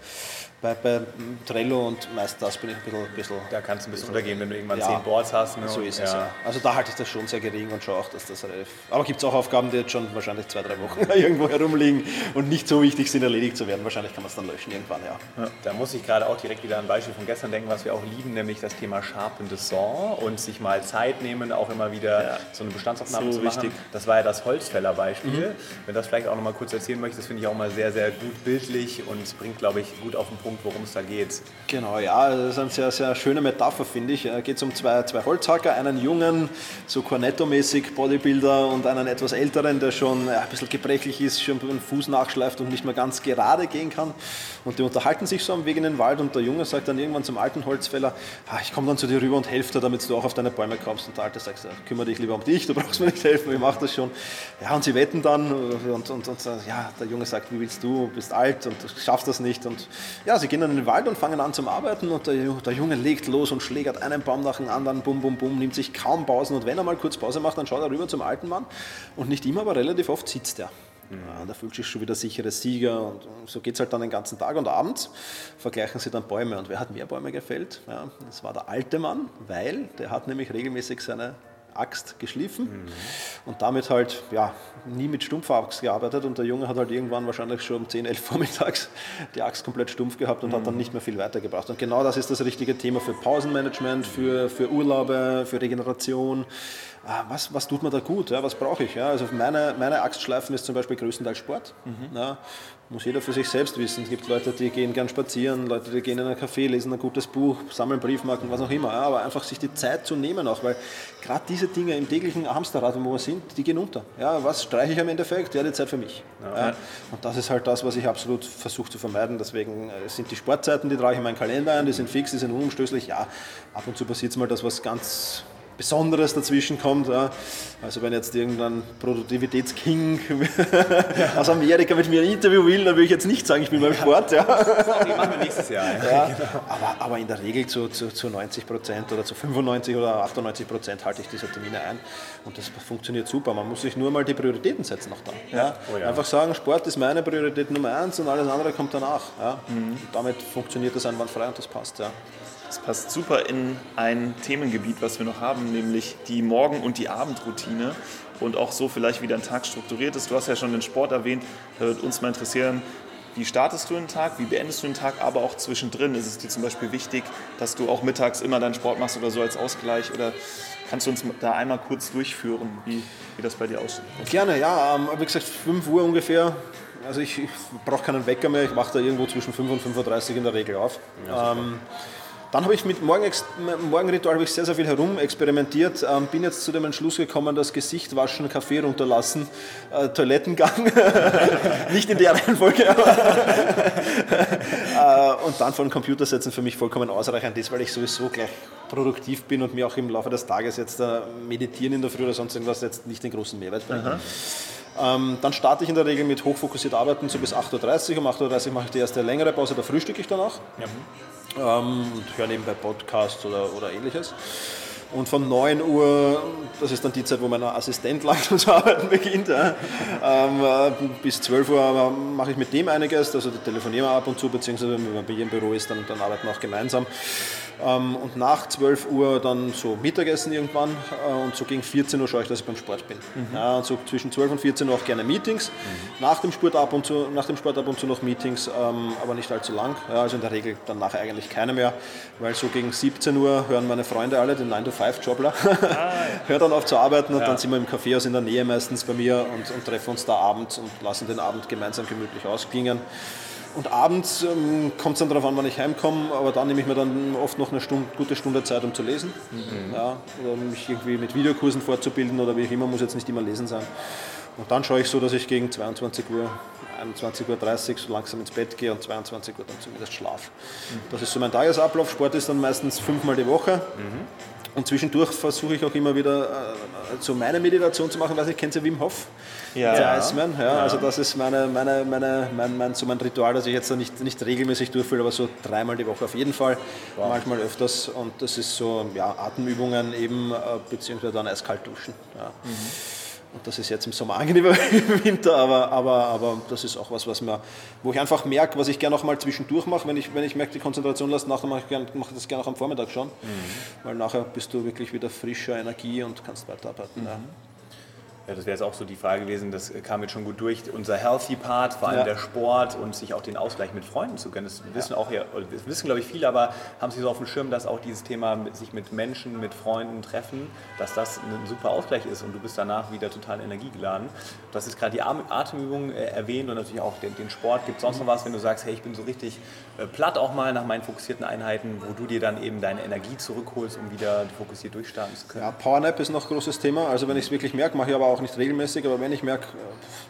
Bei, bei Trello und meist das bin ich ein bisschen. bisschen da kannst du ein bisschen untergehen, wenn du irgendwann Ja. zehn Boards hast. Ne? so ist es. Ja. Also da halte ich das schon sehr gering und schaue auch, dass das relativ. Aber gibt es auch Aufgaben, die jetzt schon wahrscheinlich zwei, drei Wochen irgendwo herumliegen und nicht so wichtig sind, erledigt zu werden. Wahrscheinlich kann man es dann löschen irgendwann, ja. Da muss ich gerade auch direkt wieder an ein Beispiel von gestern denken, was wir auch lieben, nämlich das Thema Sharpen Saw und sich mal Zeit nehmen, auch immer wieder so eine Bestandsaufnahme So zu machen. wichtig. Das war ja das Holzfäller-Beispiel. Mhm. Wenn das vielleicht auch noch mal kurz erzählen möchtest, finde ich auch mal sehr, sehr gut bildlich und es bringt, glaube ich, gut auf den Punkt, worum es da geht. Genau, ja, das ist eine sehr, sehr schöne Metapher, finde ich. Es geht um zwei, zwei Holzhacker, einen jungen, so Cornetto-mäßig Bodybuilder und einen etwas älteren, der schon ein bisschen gebrechlich ist, schon den Fuß nachschleift und nicht mehr ganz gerade gehen kann. Und die unterhalten sich so am Weg in den Wald und der Junge sagt dann irgendwann zum alten Holzfäller, ah, ich komme dann zu dir rüber und helfe dir, damit du auch auf deine Bäume kommst. Und der Alte sagt, kümmere dich lieber um dich, du brauchst mir nicht helfen, ich mache das schon. Ja, und sie wetten dann und, und, und ja, der Junge sagt, wie willst du, bist alt und du schaffst das nicht. Und ja, sie gehen dann in den Wald und fangen an zum Arbeiten und der, der Junge legt los und schlägert einen Baum nach dem anderen, bum, bum, bum, nimmt sich kaum Pausen und wenn er mal kurz Pause macht, dann schaut er rüber zum alten Mann und nicht immer, aber relativ oft sitzt er. Ja, und er fühlt sich schon wieder sichere Sieger und so geht es halt dann den ganzen Tag und abends vergleichen sie dann Bäume und wer hat mehr Bäume gefällt? Ja, das war der alte Mann, weil der hat nämlich regelmäßig seine Axt geschliffen und damit halt ja, nie mit stumpfer Axt gearbeitet und der Junge hat halt irgendwann wahrscheinlich schon um 10, 11 vormittags die Axt komplett stumpf gehabt und hat dann nicht mehr viel weitergebracht. Und genau das ist das richtige Thema für Pausenmanagement, für, für Urlaube, für Regeneration. Ah, Was, was tut mir da gut? Ja, was brauche ich? Ja, also meine, meine Axtschleifen ist zum Beispiel größtenteils Sport. Ja, muss jeder für sich selbst wissen. Es gibt Leute, die gehen gern spazieren, Leute, die gehen in ein Café, lesen ein gutes Buch, sammeln Briefmarken, was auch immer. Ja, aber einfach sich die Zeit zu nehmen auch, weil gerade diese Dinge im täglichen Hamsterrad, wo wir sind, die gehen unter. Ja, was streiche ich am Endeffekt? Ja, die Zeit für mich. Ja. Und das ist halt das, was ich absolut versuche zu vermeiden. Deswegen äh, sind die Sportzeiten, die trage ich in meinen Kalender ein, die sind fix, die sind unumstößlich. Ja, ab und zu passiert es mal, dass was ganz Besonderes dazwischen kommt. Ja. Also wenn jetzt irgendein Produktivitätsking aus Amerika mit mir ein Interview will, dann will ich jetzt nicht sagen, ich bin beim Sport. Ja. Die machen wir nächstes Jahr. Ja. Ja, aber, aber in der Regel zu, zu, zu 90 Prozent oder zu 95 oder 98 Prozent halte ich diese Termine ein und das funktioniert super. Man muss sich nur mal die Prioritäten setzen noch dann. Ja. Oh ja. Einfach sagen, Sport ist meine Priorität Nummer eins und alles andere kommt danach. Ja. Und damit funktioniert das einwandfrei und das passt. Ja. Das passt super in ein Themengebiet, was wir noch haben, nämlich die Morgen- und die Abendroutine und auch so vielleicht, wie dein Tag strukturiert ist. Du hast ja schon den Sport erwähnt, da würde uns mal interessieren, wie startest du den Tag, wie beendest du den Tag, aber auch zwischendrin ist es dir zum Beispiel wichtig, dass du auch mittags immer deinen Sport machst oder so als Ausgleich oder kannst du uns da einmal kurz durchführen, wie, wie das bei dir aussieht? Gerne, ja. Ähm, wie gesagt, 5 Uhr ungefähr. Also ich, ich brauche keinen Wecker mehr. Ich wache da irgendwo zwischen 5 und 5.30 Uhr in der Regel auf. ähm, dann habe ich mit Morgenex Morgenritual habe ich sehr, sehr viel herum experimentiert. Ähm, bin jetzt zu dem Entschluss gekommen, dass Gesicht waschen, Kaffee runterlassen, äh, Toilettengang, nicht in der Reihenfolge, aber äh, und dann vor den Computer setzen für mich vollkommen ausreichend ist, weil ich sowieso gleich produktiv bin und mir auch im Laufe des Tages jetzt äh, meditieren in der Früh oder sonst irgendwas jetzt nicht den großen Mehrwert bringt. Ähm, dann starte ich in der Regel mit hochfokussiert Arbeiten so bis 8.30 Uhr. Um 8.30 Uhr mache ich die erste längere Pause, da frühstücke ich danach. Ähm, und höre nebenbei Podcasts oder, oder ähnliches. Und von 9 Uhr, das ist dann die Zeit, wo mein Assistent langsam zu arbeiten beginnt, ja, ähm, äh, bis 12 Uhr mache ich mit dem einiges, also telefonieren wir ab und zu, beziehungsweise wenn man bei ihr im Büro ist, dann, dann arbeiten wir auch gemeinsam. Ähm, und nach 12 Uhr dann so Mittagessen irgendwann äh, und so gegen 14 Uhr schaue ich, dass ich beim Sport bin. Ja, und so zwischen 12 und 14 Uhr auch gerne Meetings. Nach, dem Sport ab und zu, nach dem Sport ab und zu noch Meetings, ähm, aber nicht allzu lang. Ja, also in der Regel dann nachher eigentlich keine mehr, weil so gegen 17 Uhr hören meine Freunde alle, den 9-to-5-Jobler, hören dann auf zu arbeiten und dann sind wir im Café aus in der Nähe meistens bei mir und, und treffen uns da abends und lassen den Abend gemeinsam gemütlich ausklingen. Und abends ähm, kommt es dann darauf an, wann ich heimkomme, aber dann nehme ich mir dann oft noch eine Stunde, gute Stunde Zeit, um zu lesen. Ja, oder mich irgendwie mit Videokursen fortzubilden oder wie auch immer, muss jetzt nicht immer lesen sein. Und dann schaue ich so, dass ich gegen 22 Uhr, 21.30 Uhr so langsam ins Bett gehe und 22 Uhr dann zumindest schlafe. Das ist so mein Tagesablauf. Sport ist dann meistens fünfmal die Woche. Und zwischendurch versuche ich auch immer wieder äh, so meine Meditation zu machen. Weiß nicht, kennt ihr Wim Hof? Ja. Der Iceman. Ja, Also das ist meine, meine, meine, mein, mein, so mein Ritual, das ich jetzt nicht, nicht regelmäßig durchführe, aber so dreimal die Woche auf jeden Fall. Manchmal öfters. Und das ist so ja, Atemübungen eben, äh, beziehungsweise dann eiskalt duschen. Ja. Und das ist jetzt im Sommer angenehmer im Winter, aber, aber, aber das ist auch was, was mir, wo ich einfach merke, was ich gerne auch mal zwischendurch mache, wenn ich, wenn ich merke, die Konzentration lässt nach, dann mache ich, gern, mache das gerne auch am Vormittag schon, mhm. weil nachher bist du wirklich wieder frischer Energie und kannst weiterarbeiten. Mhm. Ja. Ja, das wäre jetzt auch so die Frage gewesen, das kam jetzt schon gut durch. Unser Healthy Part, vor allem ja. der Sport und sich auch den Ausgleich mit Freunden zu gönnen. Das wissen ja. auch ja, das wissen glaube ich viele, aber haben Sie so auf dem Schirm, dass auch dieses Thema sich mit Menschen, mit Freunden treffen, dass das ein super Ausgleich ist und du bist danach wieder total energiegeladen. Du hast jetzt gerade die Atemübung äh, erwähnt und natürlich auch den, den Sport. Gibt es sonst noch was, wenn du sagst, hey, ich bin so richtig platt auch mal nach meinen fokussierten Einheiten, wo du dir dann eben deine Energie zurückholst, um wieder fokussiert durchstarten zu können? Ja, Powernap ist noch ein großes Thema. Also wenn ich es wirklich merke, mache ich aber auch nicht regelmäßig, aber wenn ich merke,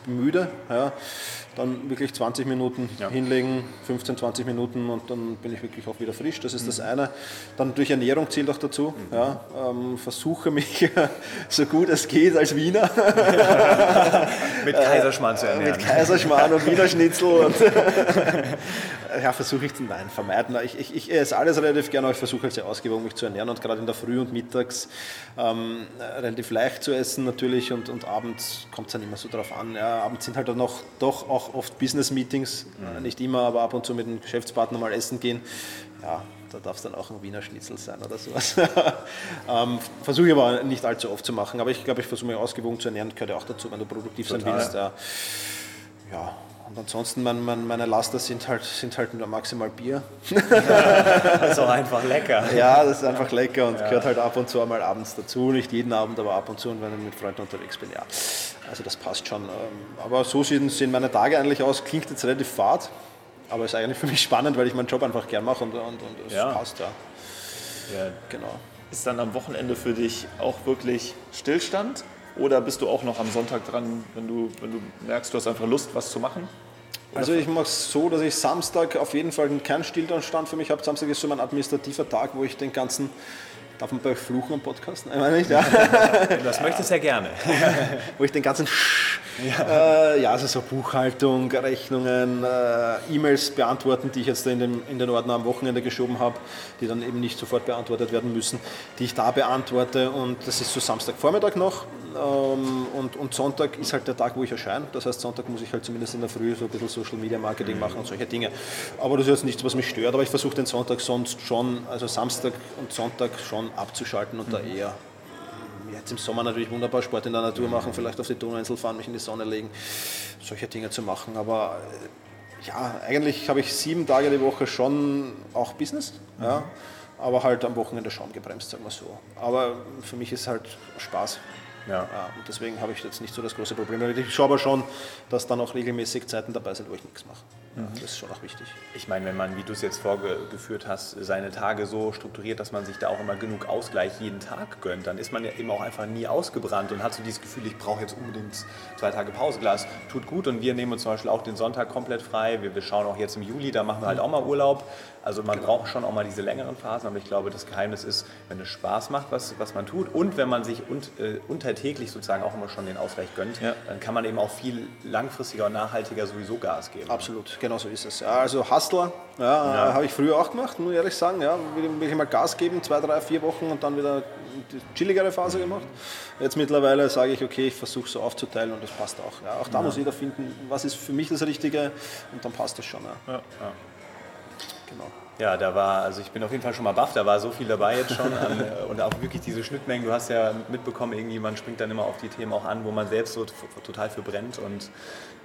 bin müde, ja, dann wirklich 20 Minuten ja. hinlegen, 15, 20 Minuten und dann bin ich wirklich auch wieder frisch. Das ist mhm. das eine. Dann durch Ernährung zählt auch dazu. Mhm. Ja, ähm, versuche mich so gut es geht als Wiener. mit Kaiserschmarrn zu ernähren. Mit Kaiserschmarrn und Wiener Schnitzel. Und ja, versuche ich zu nein, vermeiden. Ich, ich, ich esse alles relativ gerne, aber ich versuche halt sehr ausgewogen mich zu ernähren und gerade in der Früh und mittags ähm, relativ leicht zu essen natürlich und, und abends kommt es dann immer so darauf an. Ja, abends sind halt dann noch doch auch oft Business-Meetings, mhm. nicht immer, aber ab und zu mit einem Geschäftspartner mal essen gehen. Ja, da darf es dann auch ein Wiener Schnitzel sein oder sowas. ähm, versuche ich aber nicht allzu oft zu machen, aber ich glaube, ich versuche mich ausgewogen zu ernähren, gehört ja auch dazu, wenn du produktiv Total. sein willst. Ja. ja. Und ansonsten, mein, mein, meine Laster sind halt, sind halt nur maximal Bier. das ist auch einfach lecker. Ja, das ist einfach lecker und ja. gehört halt ab und zu einmal abends dazu. Nicht jeden Abend, aber ab und zu, und wenn ich mit Freunden unterwegs bin, ja. Also das passt schon. Ähm, aber so sehen, sehen meine Tage eigentlich aus. Klingt jetzt relativ fad, aber ist eigentlich für mich spannend, weil ich meinen Job einfach gern mache und, und, und es ja. passt, ja. ja. Genau. Ist dann am Wochenende für dich auch wirklich Stillstand? Oder bist du auch noch am Sonntag dran, wenn du, wenn du merkst, du hast einfach Lust, was zu machen? Oder also ich mache es so, dass ich Samstag auf jeden Fall keinen Stillstand für mich habe. Samstag ist so mein administrativer Tag, wo ich den ganzen Darf man bei Fluchen am Podcast? Nein, nicht, ja. Das möchtest du ja gerne. Wo ich den ganzen ja. Äh, ja, also so Buchhaltung, Rechnungen, äh, E-Mails beantworten, die ich jetzt in, dem, in den Ordner am Wochenende geschoben habe, die dann eben nicht sofort beantwortet werden müssen, die ich da beantworte und das ist so Samstagvormittag noch ähm, und, und Sonntag ist halt der Tag, wo ich erscheine. Das heißt, Sonntag muss ich halt zumindest in der Früh so ein bisschen Social Media Marketing machen und solche Dinge. Aber das ist jetzt nichts, was mich stört, aber ich versuche den Sonntag sonst schon, also Samstag und Sonntag schon abzuschalten und mhm. da eher jetzt im Sommer natürlich wunderbar Sport in der Natur machen, vielleicht auf die Donauinsel fahren, mich in die Sonne legen, solche Dinge zu machen. Aber äh, ja, eigentlich habe ich sieben Tage die Woche schon auch Business. Ja, aber halt am Wochenende schon gebremst, sagen wir so. Aber für mich ist halt Spaß. Ja. und deswegen habe ich jetzt nicht so das große Problem. Ich schaue aber schon, dass dann auch regelmäßig Zeiten dabei sind, wo ich nichts mache. Mhm. Das ist schon auch wichtig. Ich meine, wenn man, wie du es jetzt vorgeführt hast, seine Tage so strukturiert, dass man sich da auch immer genug Ausgleich jeden Tag gönnt, dann ist man ja eben auch einfach nie ausgebrannt und hat so dieses Gefühl, ich brauche jetzt unbedingt zwei Tage Pause. Glas tut gut und wir nehmen uns zum Beispiel auch den Sonntag komplett frei. Wir, wir schauen auch jetzt im Juli, da machen wir halt auch mal Urlaub. Also man genau. braucht schon auch mal diese längeren Phasen, aber ich glaube, das Geheimnis ist, wenn es Spaß macht, was, was man tut und wenn man sich un, äh, untertäglich sozusagen auch immer schon den Ausgleich gönnt, ja. dann kann man eben auch viel langfristiger und nachhaltiger sowieso Gas geben. Absolut, genau so ist es. Ja, also Hustler ja, ja. habe ich früher auch gemacht, muss ich ehrlich sagen. Ja, will ich mal Gas geben, zwei, drei, vier Wochen und dann wieder die chilligere Phase gemacht. Jetzt mittlerweile sage ich, okay, ich versuche so aufzuteilen und das passt auch. Ja, auch da muss jeder finden, was ist für mich das Richtige und dann passt das schon. Ja. Genau. Ja, da war, also ich bin auf jeden Fall schon mal baff, da war so viel dabei jetzt schon an, äh, und auch wirklich diese Schnittmengen, du hast ja mitbekommen, irgendwie man springt dann immer auf die Themen auch an, wo man selbst so total für brennt und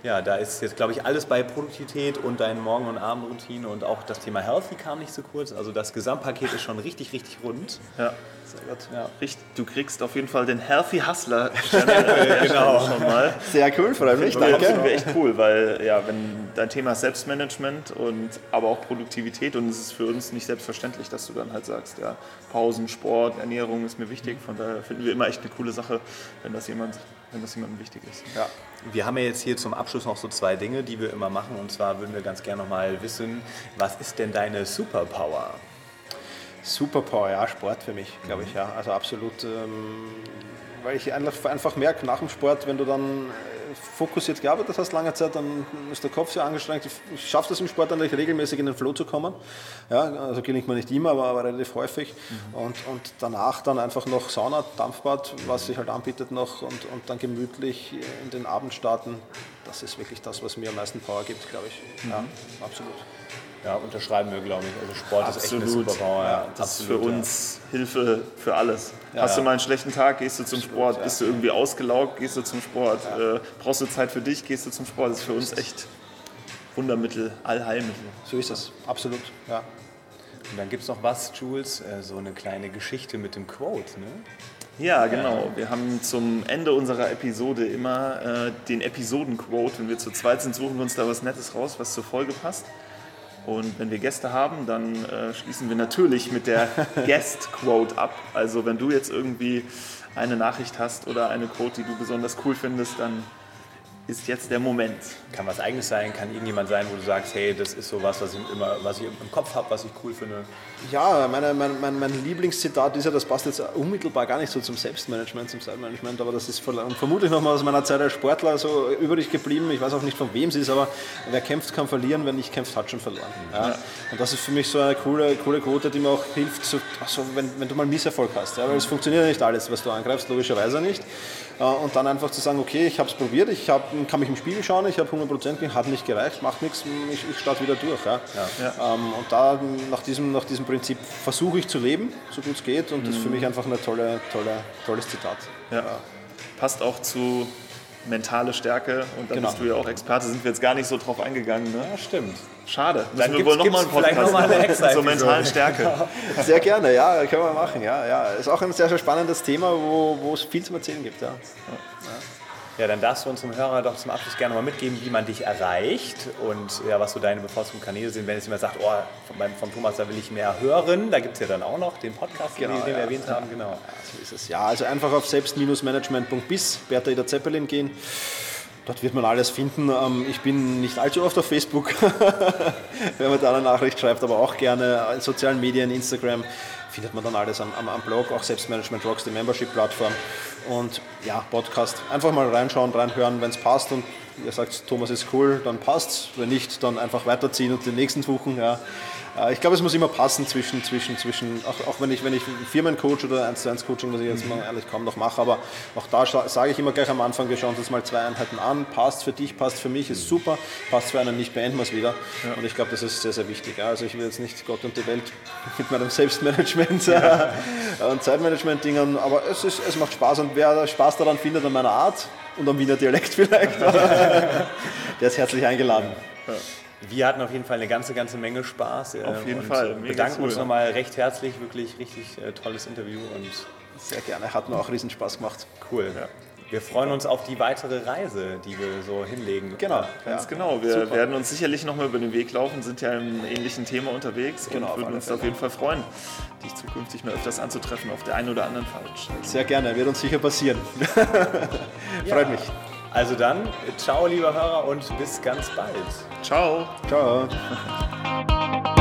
ja, da ist jetzt, glaube ich, alles bei Produktivität und deinen Morgen- und Abendroutine und auch das Thema Healthy kam nicht so kurz. Also das Gesamtpaket ist schon richtig, richtig rund. Ja, sehr gut. Ja. Du kriegst auf jeden Fall den Healthy Hustler genau. schon mal. Sehr cool, freue mich. Danke. Das finde echt cool, weil ja, wenn dein Thema Selbstmanagement und aber auch Produktivität und es ist für uns nicht selbstverständlich, dass du dann halt sagst, ja, Pausen, Sport, Ernährung ist mir wichtig. Von daher finden wir immer echt eine coole Sache, wenn das jemand wenn das jemandem wichtig ist. Ja. Wir haben ja jetzt hier zum Abschluss noch so zwei Dinge, die wir immer machen. Und zwar würden wir ganz gerne noch mal wissen, was ist denn deine Superpower? Superpower, ja, Sport für mich, glaube ich, ja. Also absolut, ähm, weil ich einfach, merke, nach dem Sport, wenn du dann fokussiert gearbeitet hast lange Zeit, dann ist der Kopf sehr angestrengt. Ich schaffe das im Sport eigentlich regelmäßig in den Flow zu kommen. Ja, also gelingt mir nicht immer, aber, aber relativ häufig. Mhm. Und, und danach dann einfach noch Sauna, Dampfbad, was sich halt anbietet noch und, und dann gemütlich in den Abend starten. Das ist wirklich das, was mir am meisten Power gibt, glaube ich. Mhm. Ja, absolut. Ja, unterschreiben wir, glaube ich. Also Sport absolut. ist echt eine Superpower. Ja, das absolut, ist für uns ja. Hilfe für alles. Ja, Hast du mal einen schlechten Tag, gehst du zum Sport. Bist du irgendwie ausgelaugt, gehst du zum Sport. Äh, brauchst du Zeit für dich, gehst du zum Sport. Das ist für uns echt Wundermittel, Allheilmittel. So ist es, absolut. Ja. Und dann gibt es noch was, Jules, äh, so eine kleine Geschichte mit dem Quote, ne? Ja, genau. Wir haben zum Ende unserer Episode immer äh, den Episodenquote. Wenn wir zu zweit sind, suchen wir uns da was Nettes raus, was zur Folge passt. Und wenn wir Gäste haben, dann äh, schließen wir natürlich mit der Guest-Quote ab. Also wenn du jetzt irgendwie eine Nachricht hast oder eine Quote, die du besonders cool findest, dann ist jetzt der Moment. Kann was eigenes sein, kann irgendjemand sein, wo du sagst, hey, das ist so was, was ich, immer, was ich im Kopf habe, was ich cool finde. Ja, meine, mein, mein, mein Lieblingszitat ist ja, das passt jetzt unmittelbar gar nicht so zum Selbstmanagement, zum Zeitmanagement, aber das ist vermutlich noch mal aus meiner Zeit als Sportler so übrig geblieben. Ich weiß auch nicht, von wem es ist, aber wer kämpft, kann verlieren, wer nicht kämpft, hat schon verloren. Ja. Ja. Und das ist für mich so eine coole, coole Quote, die mir auch hilft, so, also wenn, wenn du mal Misserfolg hast. Ja, weil es funktioniert ja nicht alles, was du angreifst, logischerweise nicht. Äh, und dann einfach zu sagen, okay, ich habe es probiert, ich hab, kann mich im Spiegel schauen, ich habe 100% hat nicht gereicht, macht nichts, ich, ich starte wieder durch. Ja. Ja. Ähm, und da nach diesem, nach diesem Prinzip versuche ich zu leben, so gut es geht und mhm. das ist für mich einfach ein tolle, tolle, tolles Zitat. Ja. Passt auch zu mentale Stärke und da genau. bist du ja auch Experte, sind wir jetzt gar nicht so drauf eingegangen. Ne? Ja, stimmt. Schade. Dann wir wohl nochmal einen Podcast noch mal eine extra zur mentalen Stärke. Sehr gerne, ja, können wir machen. Ja, ja. Ist auch ein sehr, sehr spannendes Thema, wo, wo es viel zu erzählen gibt. Ja. ja. Ja, dann darfst du unserem Hörer doch zum Abschluss gerne mal mitgeben, wie man dich erreicht und ja, was so deine bevorzugten Kanäle sind. Wenn jetzt jemand sagt, oh, von, von Thomas, da will ich mehr hören, da gibt es ja dann auch noch den Podcast, genau, den, den ja, wir erwähnt ja, haben. Genau. Ja, so ist es. Ja, also einfach auf selbst-management.bis, Bertha Ida Zeppelin gehen. Dort wird man alles finden. Ähm, ich bin nicht allzu oft auf Facebook, wenn man da eine Nachricht schreibt, aber auch gerne in sozialen Medien, Instagram findet man dann alles am, am, am Blog, auch Selbstmanagement Rocks, die Membership-Plattform. Und ja, Podcast. Einfach mal reinschauen, reinhören, wenn es passt und ihr sagt, Thomas ist cool, dann passt's. Wenn nicht, dann einfach weiterziehen und den nächsten suchen. Ja. Äh, ich glaube, es muss immer passen zwischen, zwischen, zwischen auch, auch wenn ich, wenn ich Firmencoach oder 1 zu 1 Coaching, was ich jetzt mal ehrlich kaum noch mache, aber auch da sage ich immer gleich am Anfang, wir schauen uns mal zwei Einheiten an, passt für dich, passt für mich, ist super, passt für einen nicht, beenden wir es wieder. Ja. Und ich glaube, das ist sehr, sehr wichtig. Also ich will jetzt nicht Gott und die Welt mit meinem Selbstmanagement ja. und Zeitmanagement-Dingern, aber es, ist, es macht Spaß und wer Spaß daran findet an meiner Art und am Wiener Dialekt vielleicht, der ist herzlich eingeladen. Ja. Wir hatten auf jeden Fall eine ganze, ganze Menge Spaß. Äh, auf jeden Fall. Mega bedanken cool. uns nochmal recht herzlich. Wirklich richtig äh, tolles Interview. Und Sehr gerne. Hat mir auch riesen Spaß gemacht. Cool. Ja. Wir freuen uns auf die weitere Reise, die wir so hinlegen. Genau, ganz ja. genau. Wir Super. werden uns sicherlich nochmal über den Weg laufen, sind ja im ähnlichen Thema unterwegs genau, und würden uns auf jeden Fall freuen, dich zukünftig mal öfters anzutreffen auf der einen oder anderen Falsch. Sehr gerne, wird uns sicher passieren. Freut mich. Also dann, ciao, liebe Hörer, und bis ganz bald. Ciao. Ciao.